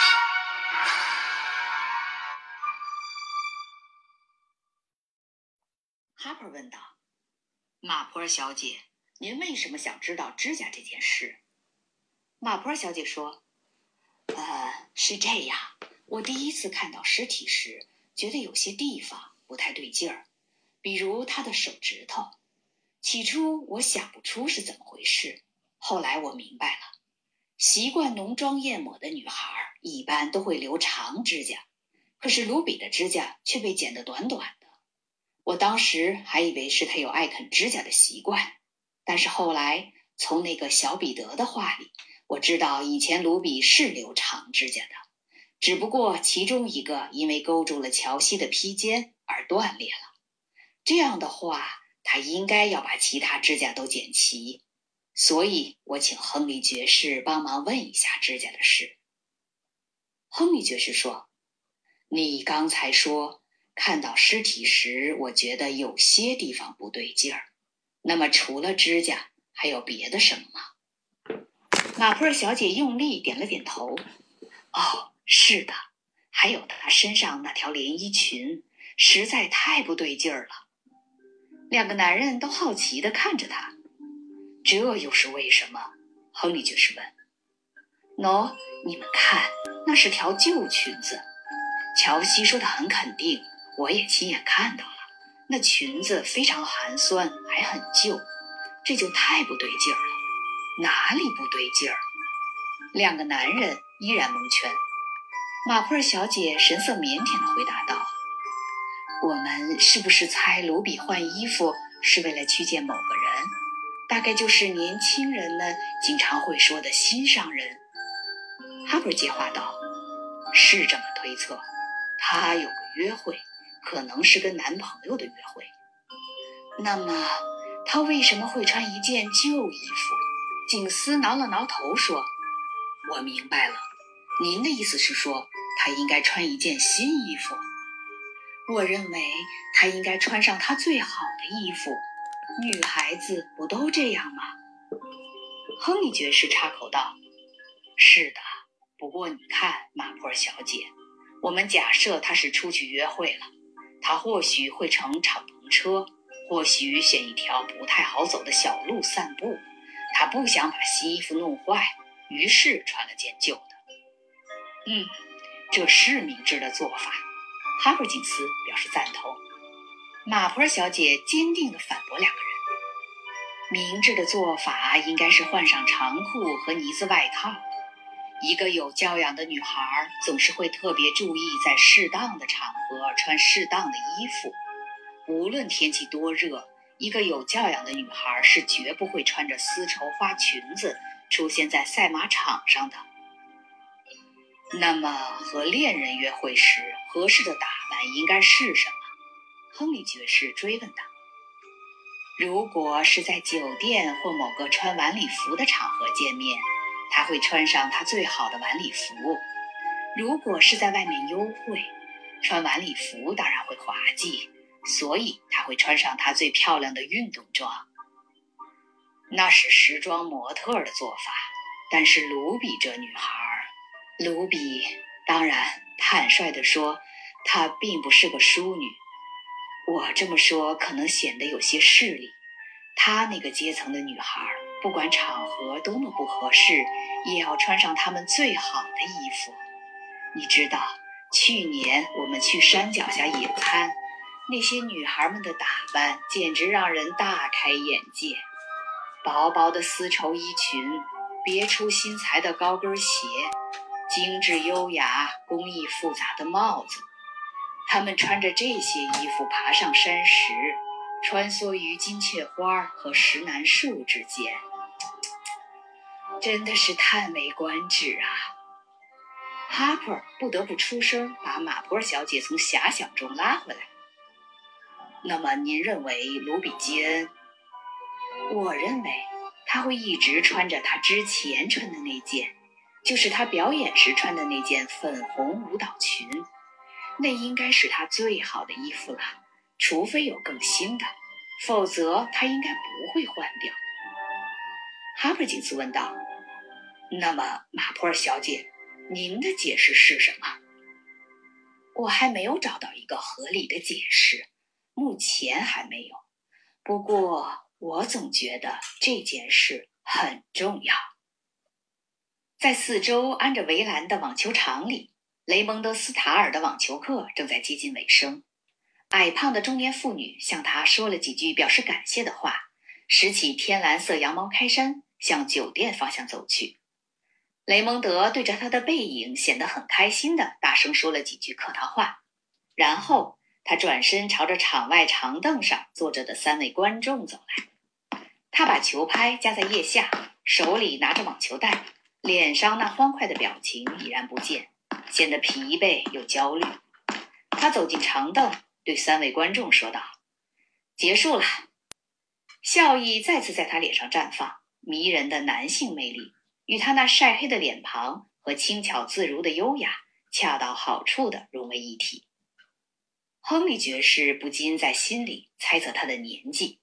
哈珀问道：“马坡小姐。”您为什么想知道指甲这件事？马坡小姐说：“呃，是这样。我第一次看到尸体时，觉得有些地方不太对劲儿，比如他的手指头。起初我想不出是怎么回事，后来我明白了。习惯浓妆艳抹的女孩一般都会留长指甲，可是卢比的指甲却被剪得短短的。我当时还以为是他有爱啃指甲的习惯。”但是后来，从那个小彼得的话里，我知道以前卢比是留长指甲的，只不过其中一个因为勾住了乔西的披肩而断裂了。这样的话，他应该要把其他指甲都剪齐。所以我请亨利爵士帮忙问一下指甲的事。亨利爵士说：“你刚才说看到尸体时，我觉得有些地方不对劲儿。”那么，除了指甲，还有别的什么吗？马普尔小姐用力点了点头。哦，是的，还有她身上那条连衣裙，实在太不对劲儿了。两个男人都好奇地看着她。这又是为什么？亨利爵士问。喏，你们看，那是条旧裙子。乔西说的很肯定，我也亲眼看到了。那裙子非常寒酸，还很旧，这就太不对劲儿了。哪里不对劲儿？两个男人依然蒙圈。马普尔小姐神色腼腆地回答道：“我们是不是猜卢比换衣服是为了去见某个人？大概就是年轻人们经常会说的心上人。”哈珀接话道：“是这么推测，她有个约会。”可能是跟男朋友的约会，那么她为什么会穿一件旧衣服？景斯挠了挠头说：“我明白了，您的意思是说他应该穿一件新衣服。我认为他应该穿上他最好的衣服。女孩子不都这样吗？”亨利爵士插口道：“是的，不过你看，马普尔小姐，我们假设她是出去约会了。”她或许会乘敞篷车，或许选一条不太好走的小路散步。她不想把新衣服弄坏，于是穿了件旧的。嗯，这是明智的做法。哈珀金斯表示赞同。马普尔小姐坚定地反驳两个人：明智的做法应该是换上长裤和呢子外套。一个有教养的女孩总是会特别注意在适当的场合穿适当的衣服，无论天气多热，一个有教养的女孩是绝不会穿着丝绸花裙子出现在赛马场上的。那么，和恋人约会时合适的打扮应该是什么？亨利爵士追问道。如果是在酒店或某个穿晚礼服的场合见面。他会穿上他最好的晚礼服。如果是在外面幽会，穿晚礼服当然会滑稽，所以他会穿上他最漂亮的运动装。那是时装模特的做法。但是卢比这女孩，卢比当然坦率地说，她并不是个淑女。我这么说可能显得有些势利。她那个阶层的女孩，不管场合多么不合适，也要穿上她们最好的衣服。你知道，去年我们去山脚下野餐，那些女孩们的打扮简直让人大开眼界。薄薄的丝绸衣裙，别出心裁的高跟鞋，精致优雅、工艺复杂的帽子。他们穿着这些衣服爬上山石，穿梭于金雀花和石楠树之间，真的是叹为观止啊！哈珀不得不出声，把马波尔小姐从遐想中拉回来。那么，您认为卢比基恩？我认为他会一直穿着他之前穿的那件，就是他表演时穿的那件粉红舞蹈裙。那应该是他最好的衣服了，除非有更新的，否则他应该不会换掉。哈珀金斯问道：“那么，马普尔小姐，您的解释是什么？”我还没有找到一个合理的解释，目前还没有。不过。我总觉得这件事很重要。在四周安着围栏的网球场里，雷蒙德·斯塔尔的网球课正在接近尾声。矮胖的中年妇女向他说了几句表示感谢的话，拾起天蓝色羊毛开衫，向酒店方向走去。雷蒙德对着他的背影显得很开心的大声说了几句客套话，然后他转身朝着场外长凳上坐着的三位观众走来。他把球拍夹在腋下，手里拿着网球袋，脸上那欢快的表情已然不见，显得疲惫又焦虑。他走进长凳，对三位观众说道：“结束了。”笑意再次在他脸上绽放，迷人的男性魅力与他那晒黑的脸庞和轻巧自如的优雅恰到好处地融为一体。亨利爵士不禁在心里猜测他的年纪。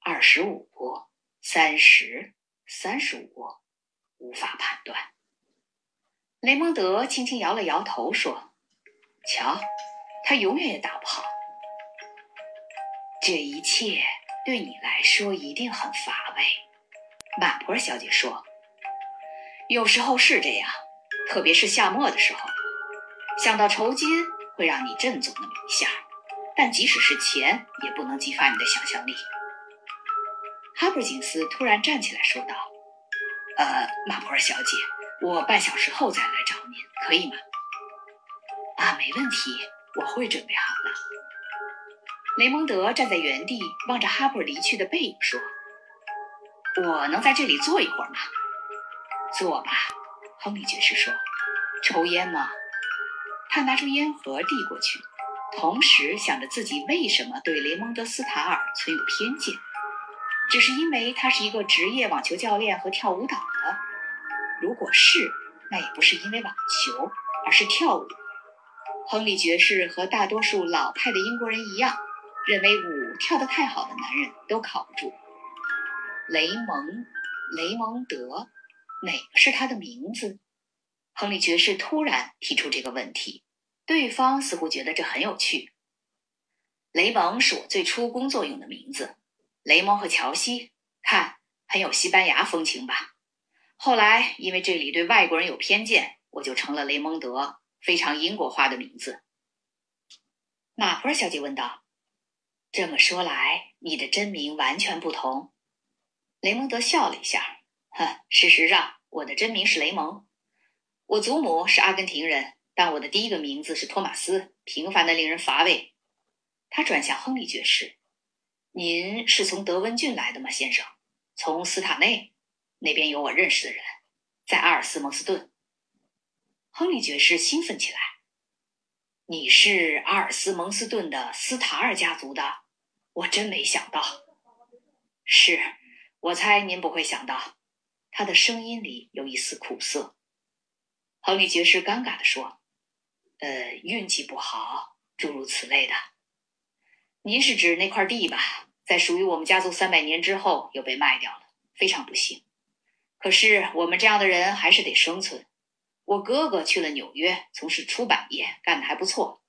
二十五，三十，三十五，无法判断。雷蒙德轻轻摇了摇头，说：“瞧，他永远也打不好。这一切对你来说一定很乏味。”马普尔小姐说：“有时候是这样，特别是夏末的时候，想到酬金会让你振作那么一下，但即使是钱，也不能激发你的想象力。”哈珀金斯突然站起来说道：“呃，马普尔小姐，我半小时后再来找您，可以吗？”“啊，没问题，我会准备好了。”雷蒙德站在原地，望着哈珀离去的背影说：“我能在这里坐一会儿吗？”“坐吧。”亨利爵士说。“抽烟吗？”他拿出烟盒递过去，同时想着自己为什么对雷蒙德·斯塔尔存有偏见。只是因为他是一个职业网球教练和跳舞蹈的，如果是，那也不是因为网球，而是跳舞。亨利爵士和大多数老派的英国人一样，认为舞跳得太好的男人都靠不住。雷蒙，雷蒙德，哪个是他的名字？亨利爵士突然提出这个问题，对方似乎觉得这很有趣。雷蒙是我最初工作用的名字。雷蒙和乔西，看很有西班牙风情吧？后来因为这里对外国人有偏见，我就成了雷蒙德，非常英国化的名字。马普尔小姐问道：“这么说来，你的真名完全不同？”雷蒙德笑了一下：“哼，事实上，我的真名是雷蒙。我祖母是阿根廷人，但我的第一个名字是托马斯，平凡的令人乏味。”他转向亨利爵士。您是从德文郡来的吗，先生？从斯塔内那边有我认识的人，在阿尔斯蒙斯顿。亨利爵士兴奋起来：“你是阿尔斯蒙斯顿的斯塔尔家族的？我真没想到。是，我猜您不会想到。”他的声音里有一丝苦涩。亨利爵士尴尬地说：“呃，运气不好，诸如此类的。”您是指那块地吧？在属于我们家族三百年之后又被卖掉了，非常不幸。可是我们这样的人还是得生存。我哥哥去了纽约，从事出版业，干得还不错。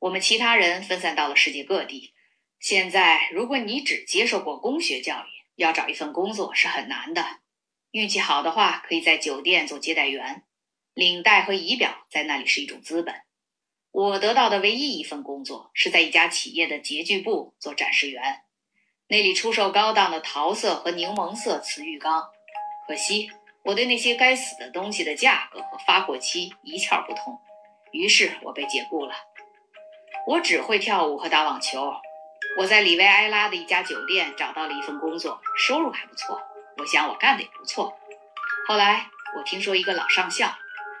我们其他人分散到了世界各地。现在，如果你只接受过工学教育，要找一份工作是很难的。运气好的话，可以在酒店做接待员，领带和仪表在那里是一种资本。我得到的唯一一份工作是在一家企业的洁具部做展示员，那里出售高档的桃色和柠檬色瓷浴缸。可惜我对那些该死的东西的价格和发货期一窍不通，于是我被解雇了。我只会跳舞和打网球。我在里维埃拉的一家酒店找到了一份工作，收入还不错。我想我干的也不错。后来我听说一个老上校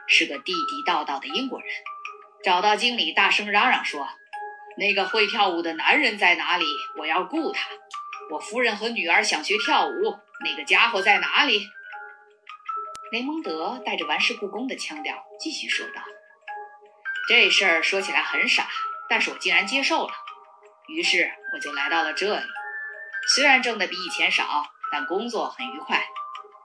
是个地地道道的英国人，找到经理大声嚷嚷说：“那个会跳舞的男人在哪里？我要雇他。我夫人和女儿想学跳舞，那个家伙在哪里？”雷蒙德带着玩世不恭的腔调继续说道：“这事儿说起来很傻。”但是我竟然接受了，于是我就来到了这里。虽然挣的比以前少，但工作很愉快。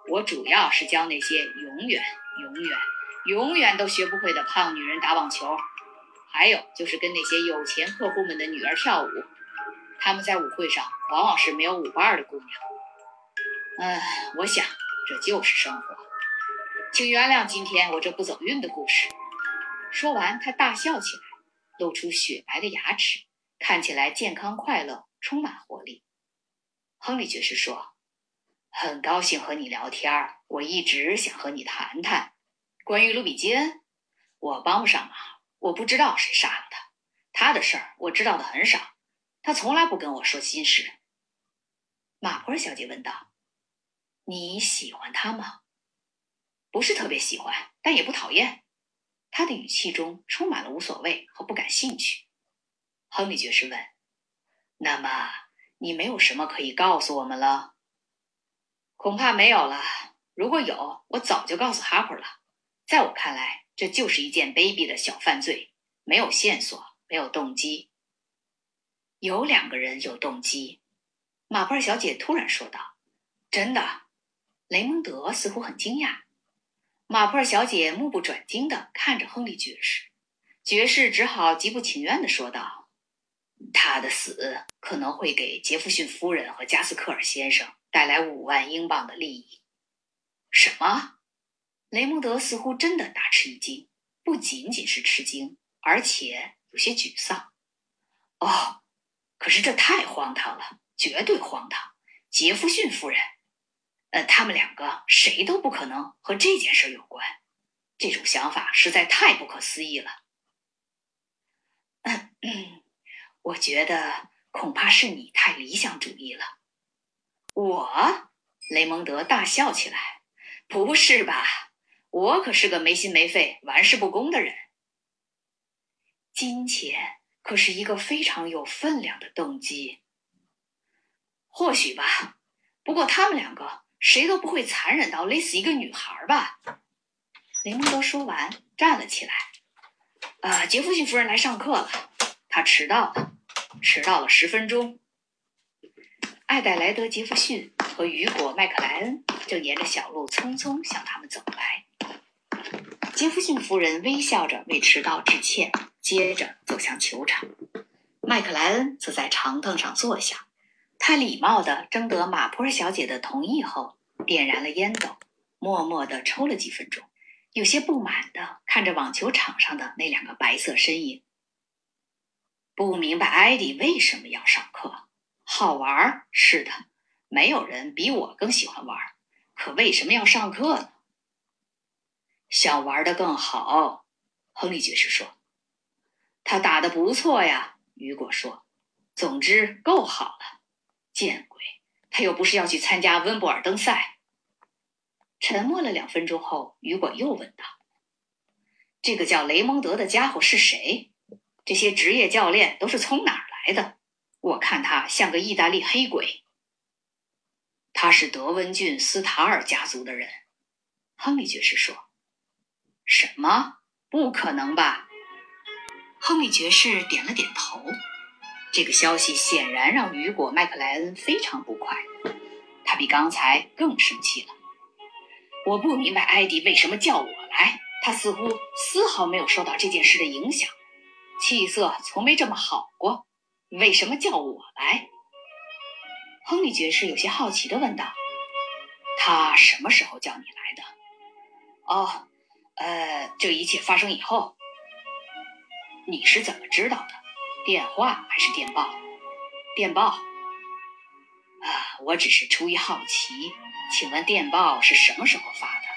我主要是教那些永远、永远、永远都学不会的胖女人打网球，还有就是跟那些有钱客户们的女儿跳舞。他们在舞会上往往是没有舞伴的姑娘。嗯，我想这就是生活。请原谅今天我这不走运的故事。说完，他大笑起来。露出雪白的牙齿，看起来健康快乐，充满活力。亨利爵士说：“很高兴和你聊天，我一直想和你谈谈关于卢比基恩。我帮不上忙，我不知道谁杀了他。他的事儿我知道的很少，他从来不跟我说心事。”马普尔小姐问道：“你喜欢他吗？”“不是特别喜欢，但也不讨厌。”他的语气中充满了无所谓和不感兴趣。亨利爵士问：“那么你没有什么可以告诉我们了？”“恐怕没有了。如果有，我早就告诉哈珀了。在我看来，这就是一件卑鄙的小犯罪，没有线索，没有动机。有两个人有动机。”马普尔小姐突然说道。“真的？”雷蒙德似乎很惊讶。马普尔小姐目不转睛地看着亨利爵士，爵士只好极不情愿地说道：“他的死可能会给杰弗逊夫人和加斯科尔先生带来五万英镑的利益。”什么？雷蒙德似乎真的大吃一惊，不仅仅是吃惊，而且有些沮丧。哦，可是这太荒唐了，绝对荒唐！杰弗逊夫人。呃，他们两个谁都不可能和这件事有关，这种想法实在太不可思议了。我觉得恐怕是你太理想主义了。我，雷蒙德大笑起来，不是吧？我可是个没心没肺、玩世不恭的人。金钱可是一个非常有分量的动机。或许吧，不过他们两个。谁都不会残忍到勒死一个女孩吧？雷蒙德说完，站了起来。呃，杰弗逊夫人来上课了，她迟到了，迟到了十分钟。艾黛莱德·杰弗逊和雨果·麦克莱恩正沿着小路匆匆向他们走来。杰弗逊夫人微笑着为迟到致歉，接着走向球场。麦克莱恩则在长凳上坐下。他礼貌地征得马普尔小姐的同意后，点燃了烟斗，默默地抽了几分钟，有些不满地看着网球场上的那两个白色身影。不明白艾迪为什么要上课，好玩是的，没有人比我更喜欢玩，可为什么要上课呢？想玩的更好，亨利爵士说。他打的不错呀，雨果说。总之，够好了。见鬼！他又不是要去参加温布尔登赛。沉默了两分钟后，雨果又问道：“这个叫雷蒙德的家伙是谁？这些职业教练都是从哪儿来的？我看他像个意大利黑鬼。”他是德温郡斯塔尔家族的人，亨利爵士说。“什么？不可能吧？”亨利爵士点了点头。这个消息显然让雨果·麦克莱恩非常不快，他比刚才更生气了。我不明白艾迪为什么叫我来，他似乎丝毫没有受到这件事的影响，气色从没这么好过。为什么叫我来？亨利爵士有些好奇的问道：“他什么时候叫你来的？”“哦，呃，这一切发生以后。”“你是怎么知道的？电话还是电报？”“电报。”“啊，我只是出于好奇，请问电报是什么时候发的？”“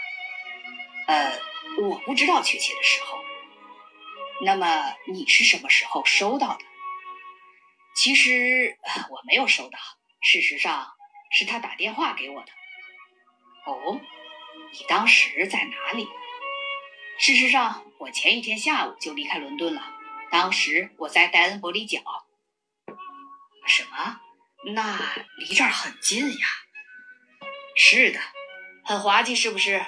呃，我不知道确切的时候。”“那么你是什么时候收到的？”“其实我没有收到。”事实上，是他打电话给我的。哦，你当时在哪里？事实上，我前一天下午就离开伦敦了。当时我在戴恩伯里角。什么？那离这儿很近呀。是的，很滑稽，是不是？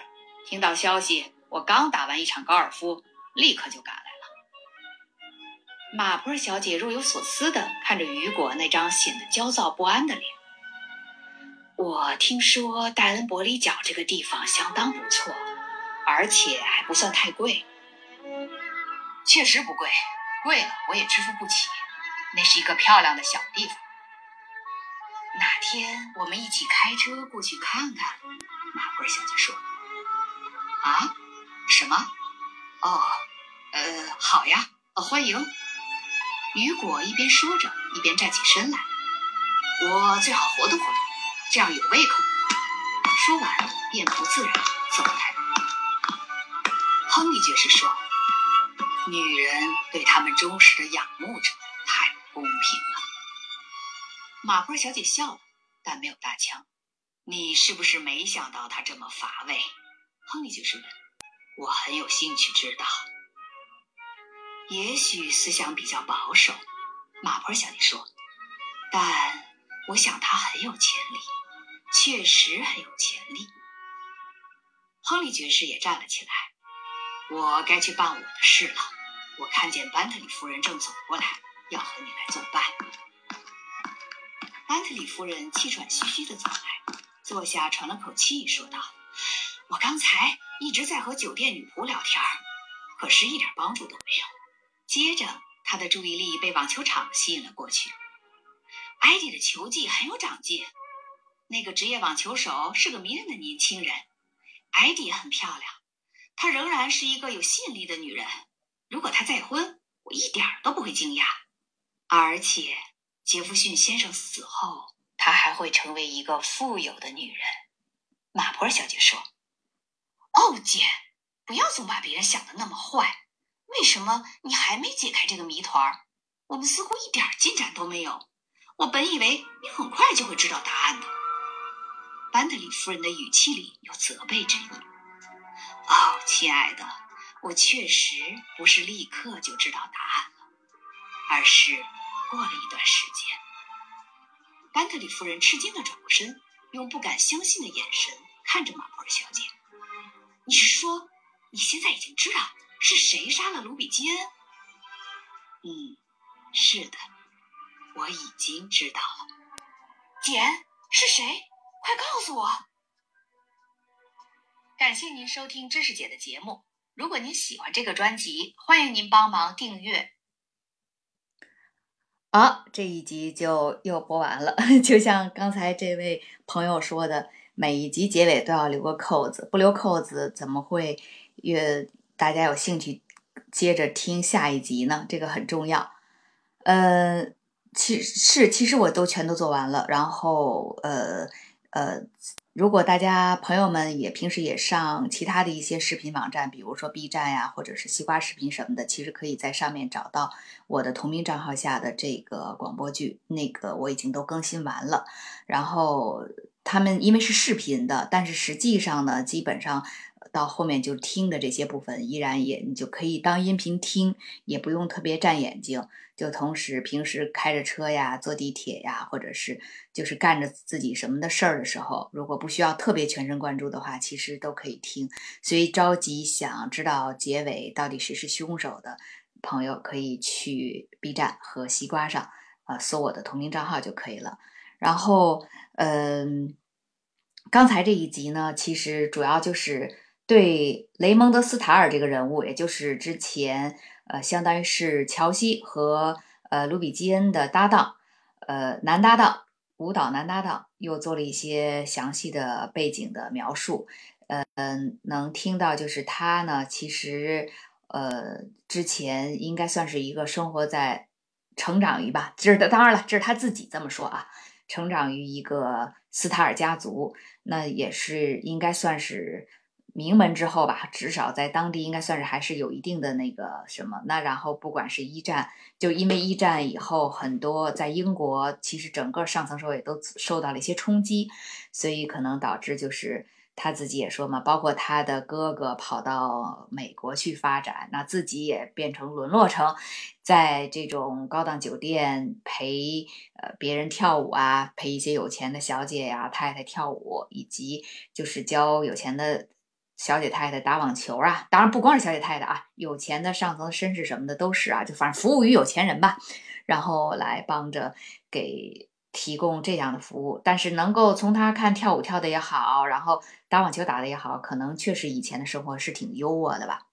听到消息，我刚打完一场高尔夫，立刻就赶来了。马普尔小姐若有所思地看着雨果那张显得焦躁不安的脸。我听说戴恩伯里角这个地方相当不错，而且还不算太贵。确实不贵，贵了我也支付不起。那是一个漂亮的小地方。哪天我们一起开车过去看看？马普尔小姐说。啊？什么？哦，呃，好呀，欢迎。雨果一边说着，一边站起身来。我最好活动活动，这样有胃口。说完，便不自然走开。亨利爵士说：“女人对他们忠实的仰慕者太不公平了。”马坡小姐笑了，但没有搭腔。“你是不是没想到他这么乏味？”亨利爵士问。“我很有兴趣知道。”也许思想比较保守，马坡小姐说，但我想他很有潜力，确实很有潜力。亨利爵士也站了起来。我该去办我的事了。我看见班特里夫人正走过来，要和你来作伴。班特里夫人气喘吁吁地走来，坐下，喘了口气，说道：“我刚才一直在和酒店女仆聊天，可是一点帮助都没有。”接着，他的注意力被网球场吸引了过去。艾迪的球技很有长进，那个职业网球手是个迷人的年轻人。艾迪也很漂亮，她仍然是一个有吸引力的女人。如果她再婚，我一点都不会惊讶。而且，杰弗逊先生死后，她还会成为一个富有的女人。马普尔小姐说：“哦，姐，不要总把别人想的那么坏。为什么你还没解开这个谜团？我们似乎一点进展都没有。我本以为你很快就会知道答案的。”班德里夫人的语气里有责备之意。哦，亲爱的，我确实不是立刻就知道答案了，而是过了一段时间。班特里夫人吃惊的转过身，用不敢相信的眼神看着马普尔小姐：“你是说，你现在已经知道是谁杀了卢比基恩？”“嗯，是的，我已经知道了。”“简，是谁？”快告诉我！感谢您收听知识姐的节目。如果您喜欢这个专辑，欢迎您帮忙订阅。好，这一集就又播完了。就像刚才这位朋友说的，每一集结尾都要留个扣子，不留扣子怎么会越大家有兴趣接着听下一集呢？这个很重要。呃，其是其实我都全都做完了，然后呃。呃，如果大家朋友们也平时也上其他的一些视频网站，比如说 B 站呀，或者是西瓜视频什么的，其实可以在上面找到我的同名账号下的这个广播剧，那个我已经都更新完了。然后他们因为是视频的，但是实际上呢，基本上。到后面就听的这些部分，依然也你就可以当音频听，也不用特别占眼睛。就同时平时开着车呀、坐地铁呀，或者是就是干着自己什么的事儿的时候，如果不需要特别全神贯注的话，其实都可以听。所以着急想知道结尾到底谁是凶手的朋友，可以去 B 站和西瓜上啊搜我的同名账号就可以了。然后，嗯。刚才这一集呢，其实主要就是对雷蒙德·斯塔尔这个人物，也就是之前呃，相当于是乔西和呃卢比基恩的搭档，呃男搭档，舞蹈男搭档，又做了一些详细的背景的描述。嗯，能听到就是他呢，其实呃之前应该算是一个生活在成长于吧，这是当然了，这是他自己这么说啊，成长于一个斯塔尔家族。那也是应该算是名门之后吧，至少在当地应该算是还是有一定的那个什么。那然后不管是一战，就因为一战以后，很多在英国其实整个上层社会都受到了一些冲击，所以可能导致就是他自己也说嘛，包括他的哥哥跑到美国去发展，那自己也变成沦落成。在这种高档酒店陪呃别人跳舞啊，陪一些有钱的小姐呀太太跳舞，以及就是教有钱的小姐太太打网球啊。当然不光是小姐太太啊，有钱的上层绅士什么的都是啊，就反正服务于有钱人吧，然后来帮着给提供这样的服务。但是能够从他看跳舞跳的也好，然后打网球打的也好，可能确实以前的生活是挺优渥的吧。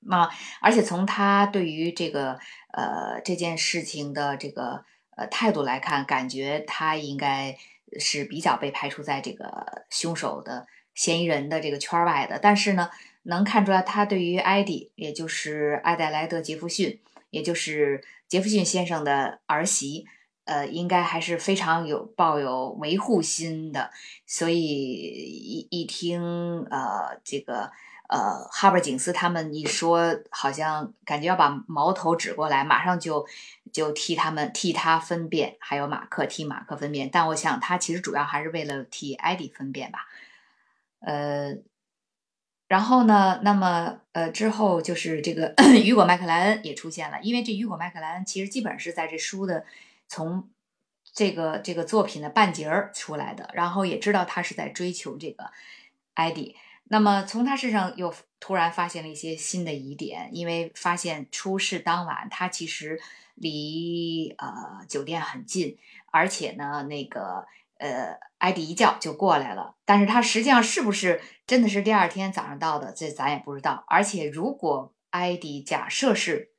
那而且从他对于这个呃这件事情的这个呃态度来看，感觉他应该是比较被排除在这个凶手的嫌疑人的这个圈外的。但是呢，能看出来他对于艾迪，也就是艾黛莱德·杰弗逊，也就是杰弗逊先生的儿媳，呃，应该还是非常有抱有维护心的。所以一一听呃这个。呃，哈伯警司他们一说，好像感觉要把矛头指过来，马上就就替他们替他分辨，还有马克替马克分辨。但我想他其实主要还是为了替艾迪分辨吧。呃，然后呢，那么呃之后就是这个 雨果麦克莱恩也出现了，因为这雨果麦克莱恩其实基本是在这书的从这个这个作品的半截儿出来的，然后也知道他是在追求这个艾迪。那么从他身上又突然发现了一些新的疑点，因为发现出事当晚他其实离呃酒店很近，而且呢那个呃艾迪一叫就过来了，但是他实际上是不是真的是第二天早上到的，这咱也不知道。而且如果艾迪假设是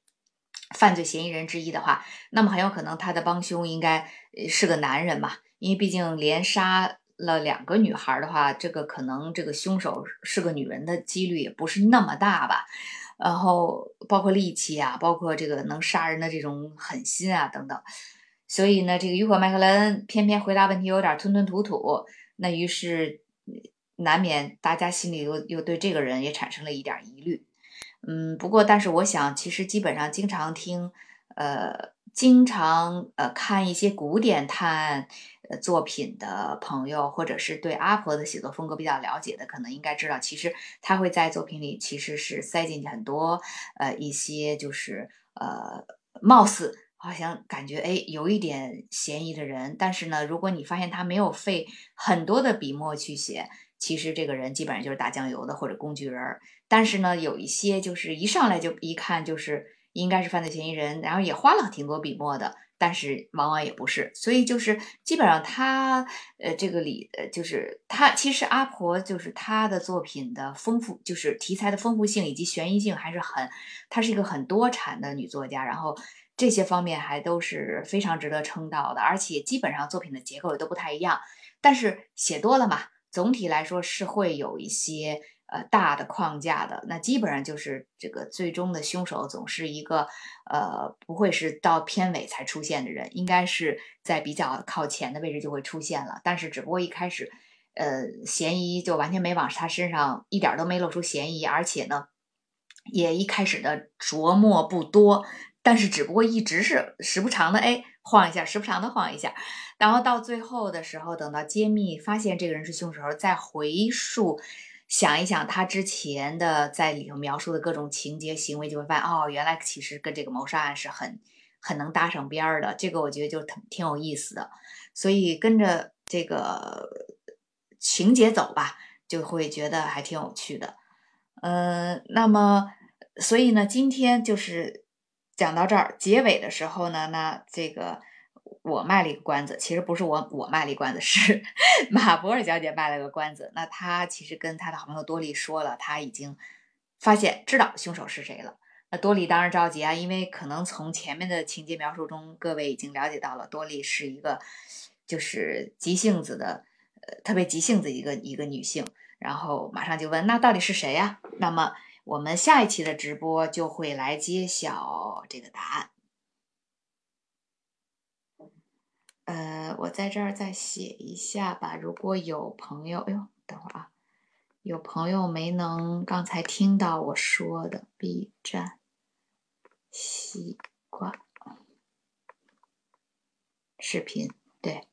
犯罪嫌疑人之一的话，那么很有可能他的帮凶应该是个男人嘛，因为毕竟连杀。了两个女孩的话，这个可能这个凶手是个女人的几率也不是那么大吧。然后包括力气啊，包括这个能杀人的这种狠心啊等等。所以呢，这个雨果麦克莱恩偏偏回答问题有点吞吞吐吐，那于是难免大家心里又又对这个人也产生了一点疑虑。嗯，不过但是我想，其实基本上经常听，呃，经常呃看一些古典探案。作品的朋友，或者是对阿婆的写作风格比较了解的，可能应该知道，其实他会在作品里其实是塞进去很多呃一些就是呃貌似好像感觉哎有一点嫌疑的人，但是呢，如果你发现他没有费很多的笔墨去写，其实这个人基本上就是打酱油的或者工具人。但是呢，有一些就是一上来就一看就是应该是犯罪嫌疑人，然后也花了挺多笔墨的。但是往往也不是，所以就是基本上他呃这个里呃就是他其实阿婆就是他的作品的丰富，就是题材的丰富性以及悬疑性还是很，她是一个很多产的女作家，然后这些方面还都是非常值得称道的，而且基本上作品的结构也都不太一样，但是写多了嘛，总体来说是会有一些。呃，大的框架的那基本上就是这个最终的凶手总是一个呃，不会是到片尾才出现的人，应该是在比较靠前的位置就会出现了。但是只不过一开始，呃，嫌疑就完全没往他身上，一点都没露出嫌疑，而且呢，也一开始的琢磨不多，但是只不过一直是时不常的哎晃一下，时不常的晃一下，然后到最后的时候，等到揭秘发现这个人是凶手，再回溯。想一想他之前的在里头描述的各种情节行为，就会发现哦，原来其实跟这个谋杀案是很很能搭上边儿的。这个我觉得就挺挺有意思的，所以跟着这个情节走吧，就会觉得还挺有趣的。嗯，那么所以呢，今天就是讲到这儿，结尾的时候呢，那这个我卖了一个关子，其实不是我我卖了一关子，是马博尔小姐卖了个关子。那她其实跟她的好朋友多莉说了，她已经发现知道凶手是谁了。那多莉当然着急啊，因为可能从前面的情节描述中，各位已经了解到了，多莉是一个就是急性子的，呃，特别急性子一个一个女性。然后马上就问，那到底是谁呀？那么我们下一期的直播就会来揭晓这个答案。呃，我在这儿再写一下吧。如果有朋友，哎呦，等会儿啊，有朋友没能刚才听到我说的 B 站西瓜视频，对，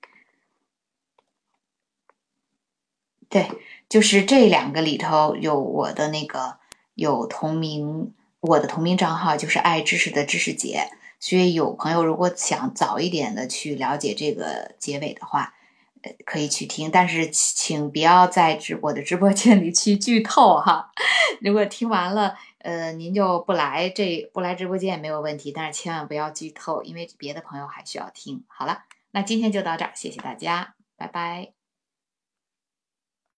对，就是这两个里头有我的那个有同名，我的同名账号就是爱知识的知识姐。所以有朋友如果想早一点的去了解这个结尾的话，呃，可以去听，但是请不要在直我的直播间里去剧透哈。如果听完了，呃，您就不来这不来直播间也没有问题，但是千万不要剧透，因为别的朋友还需要听。好了，那今天就到这儿，谢谢大家，拜拜。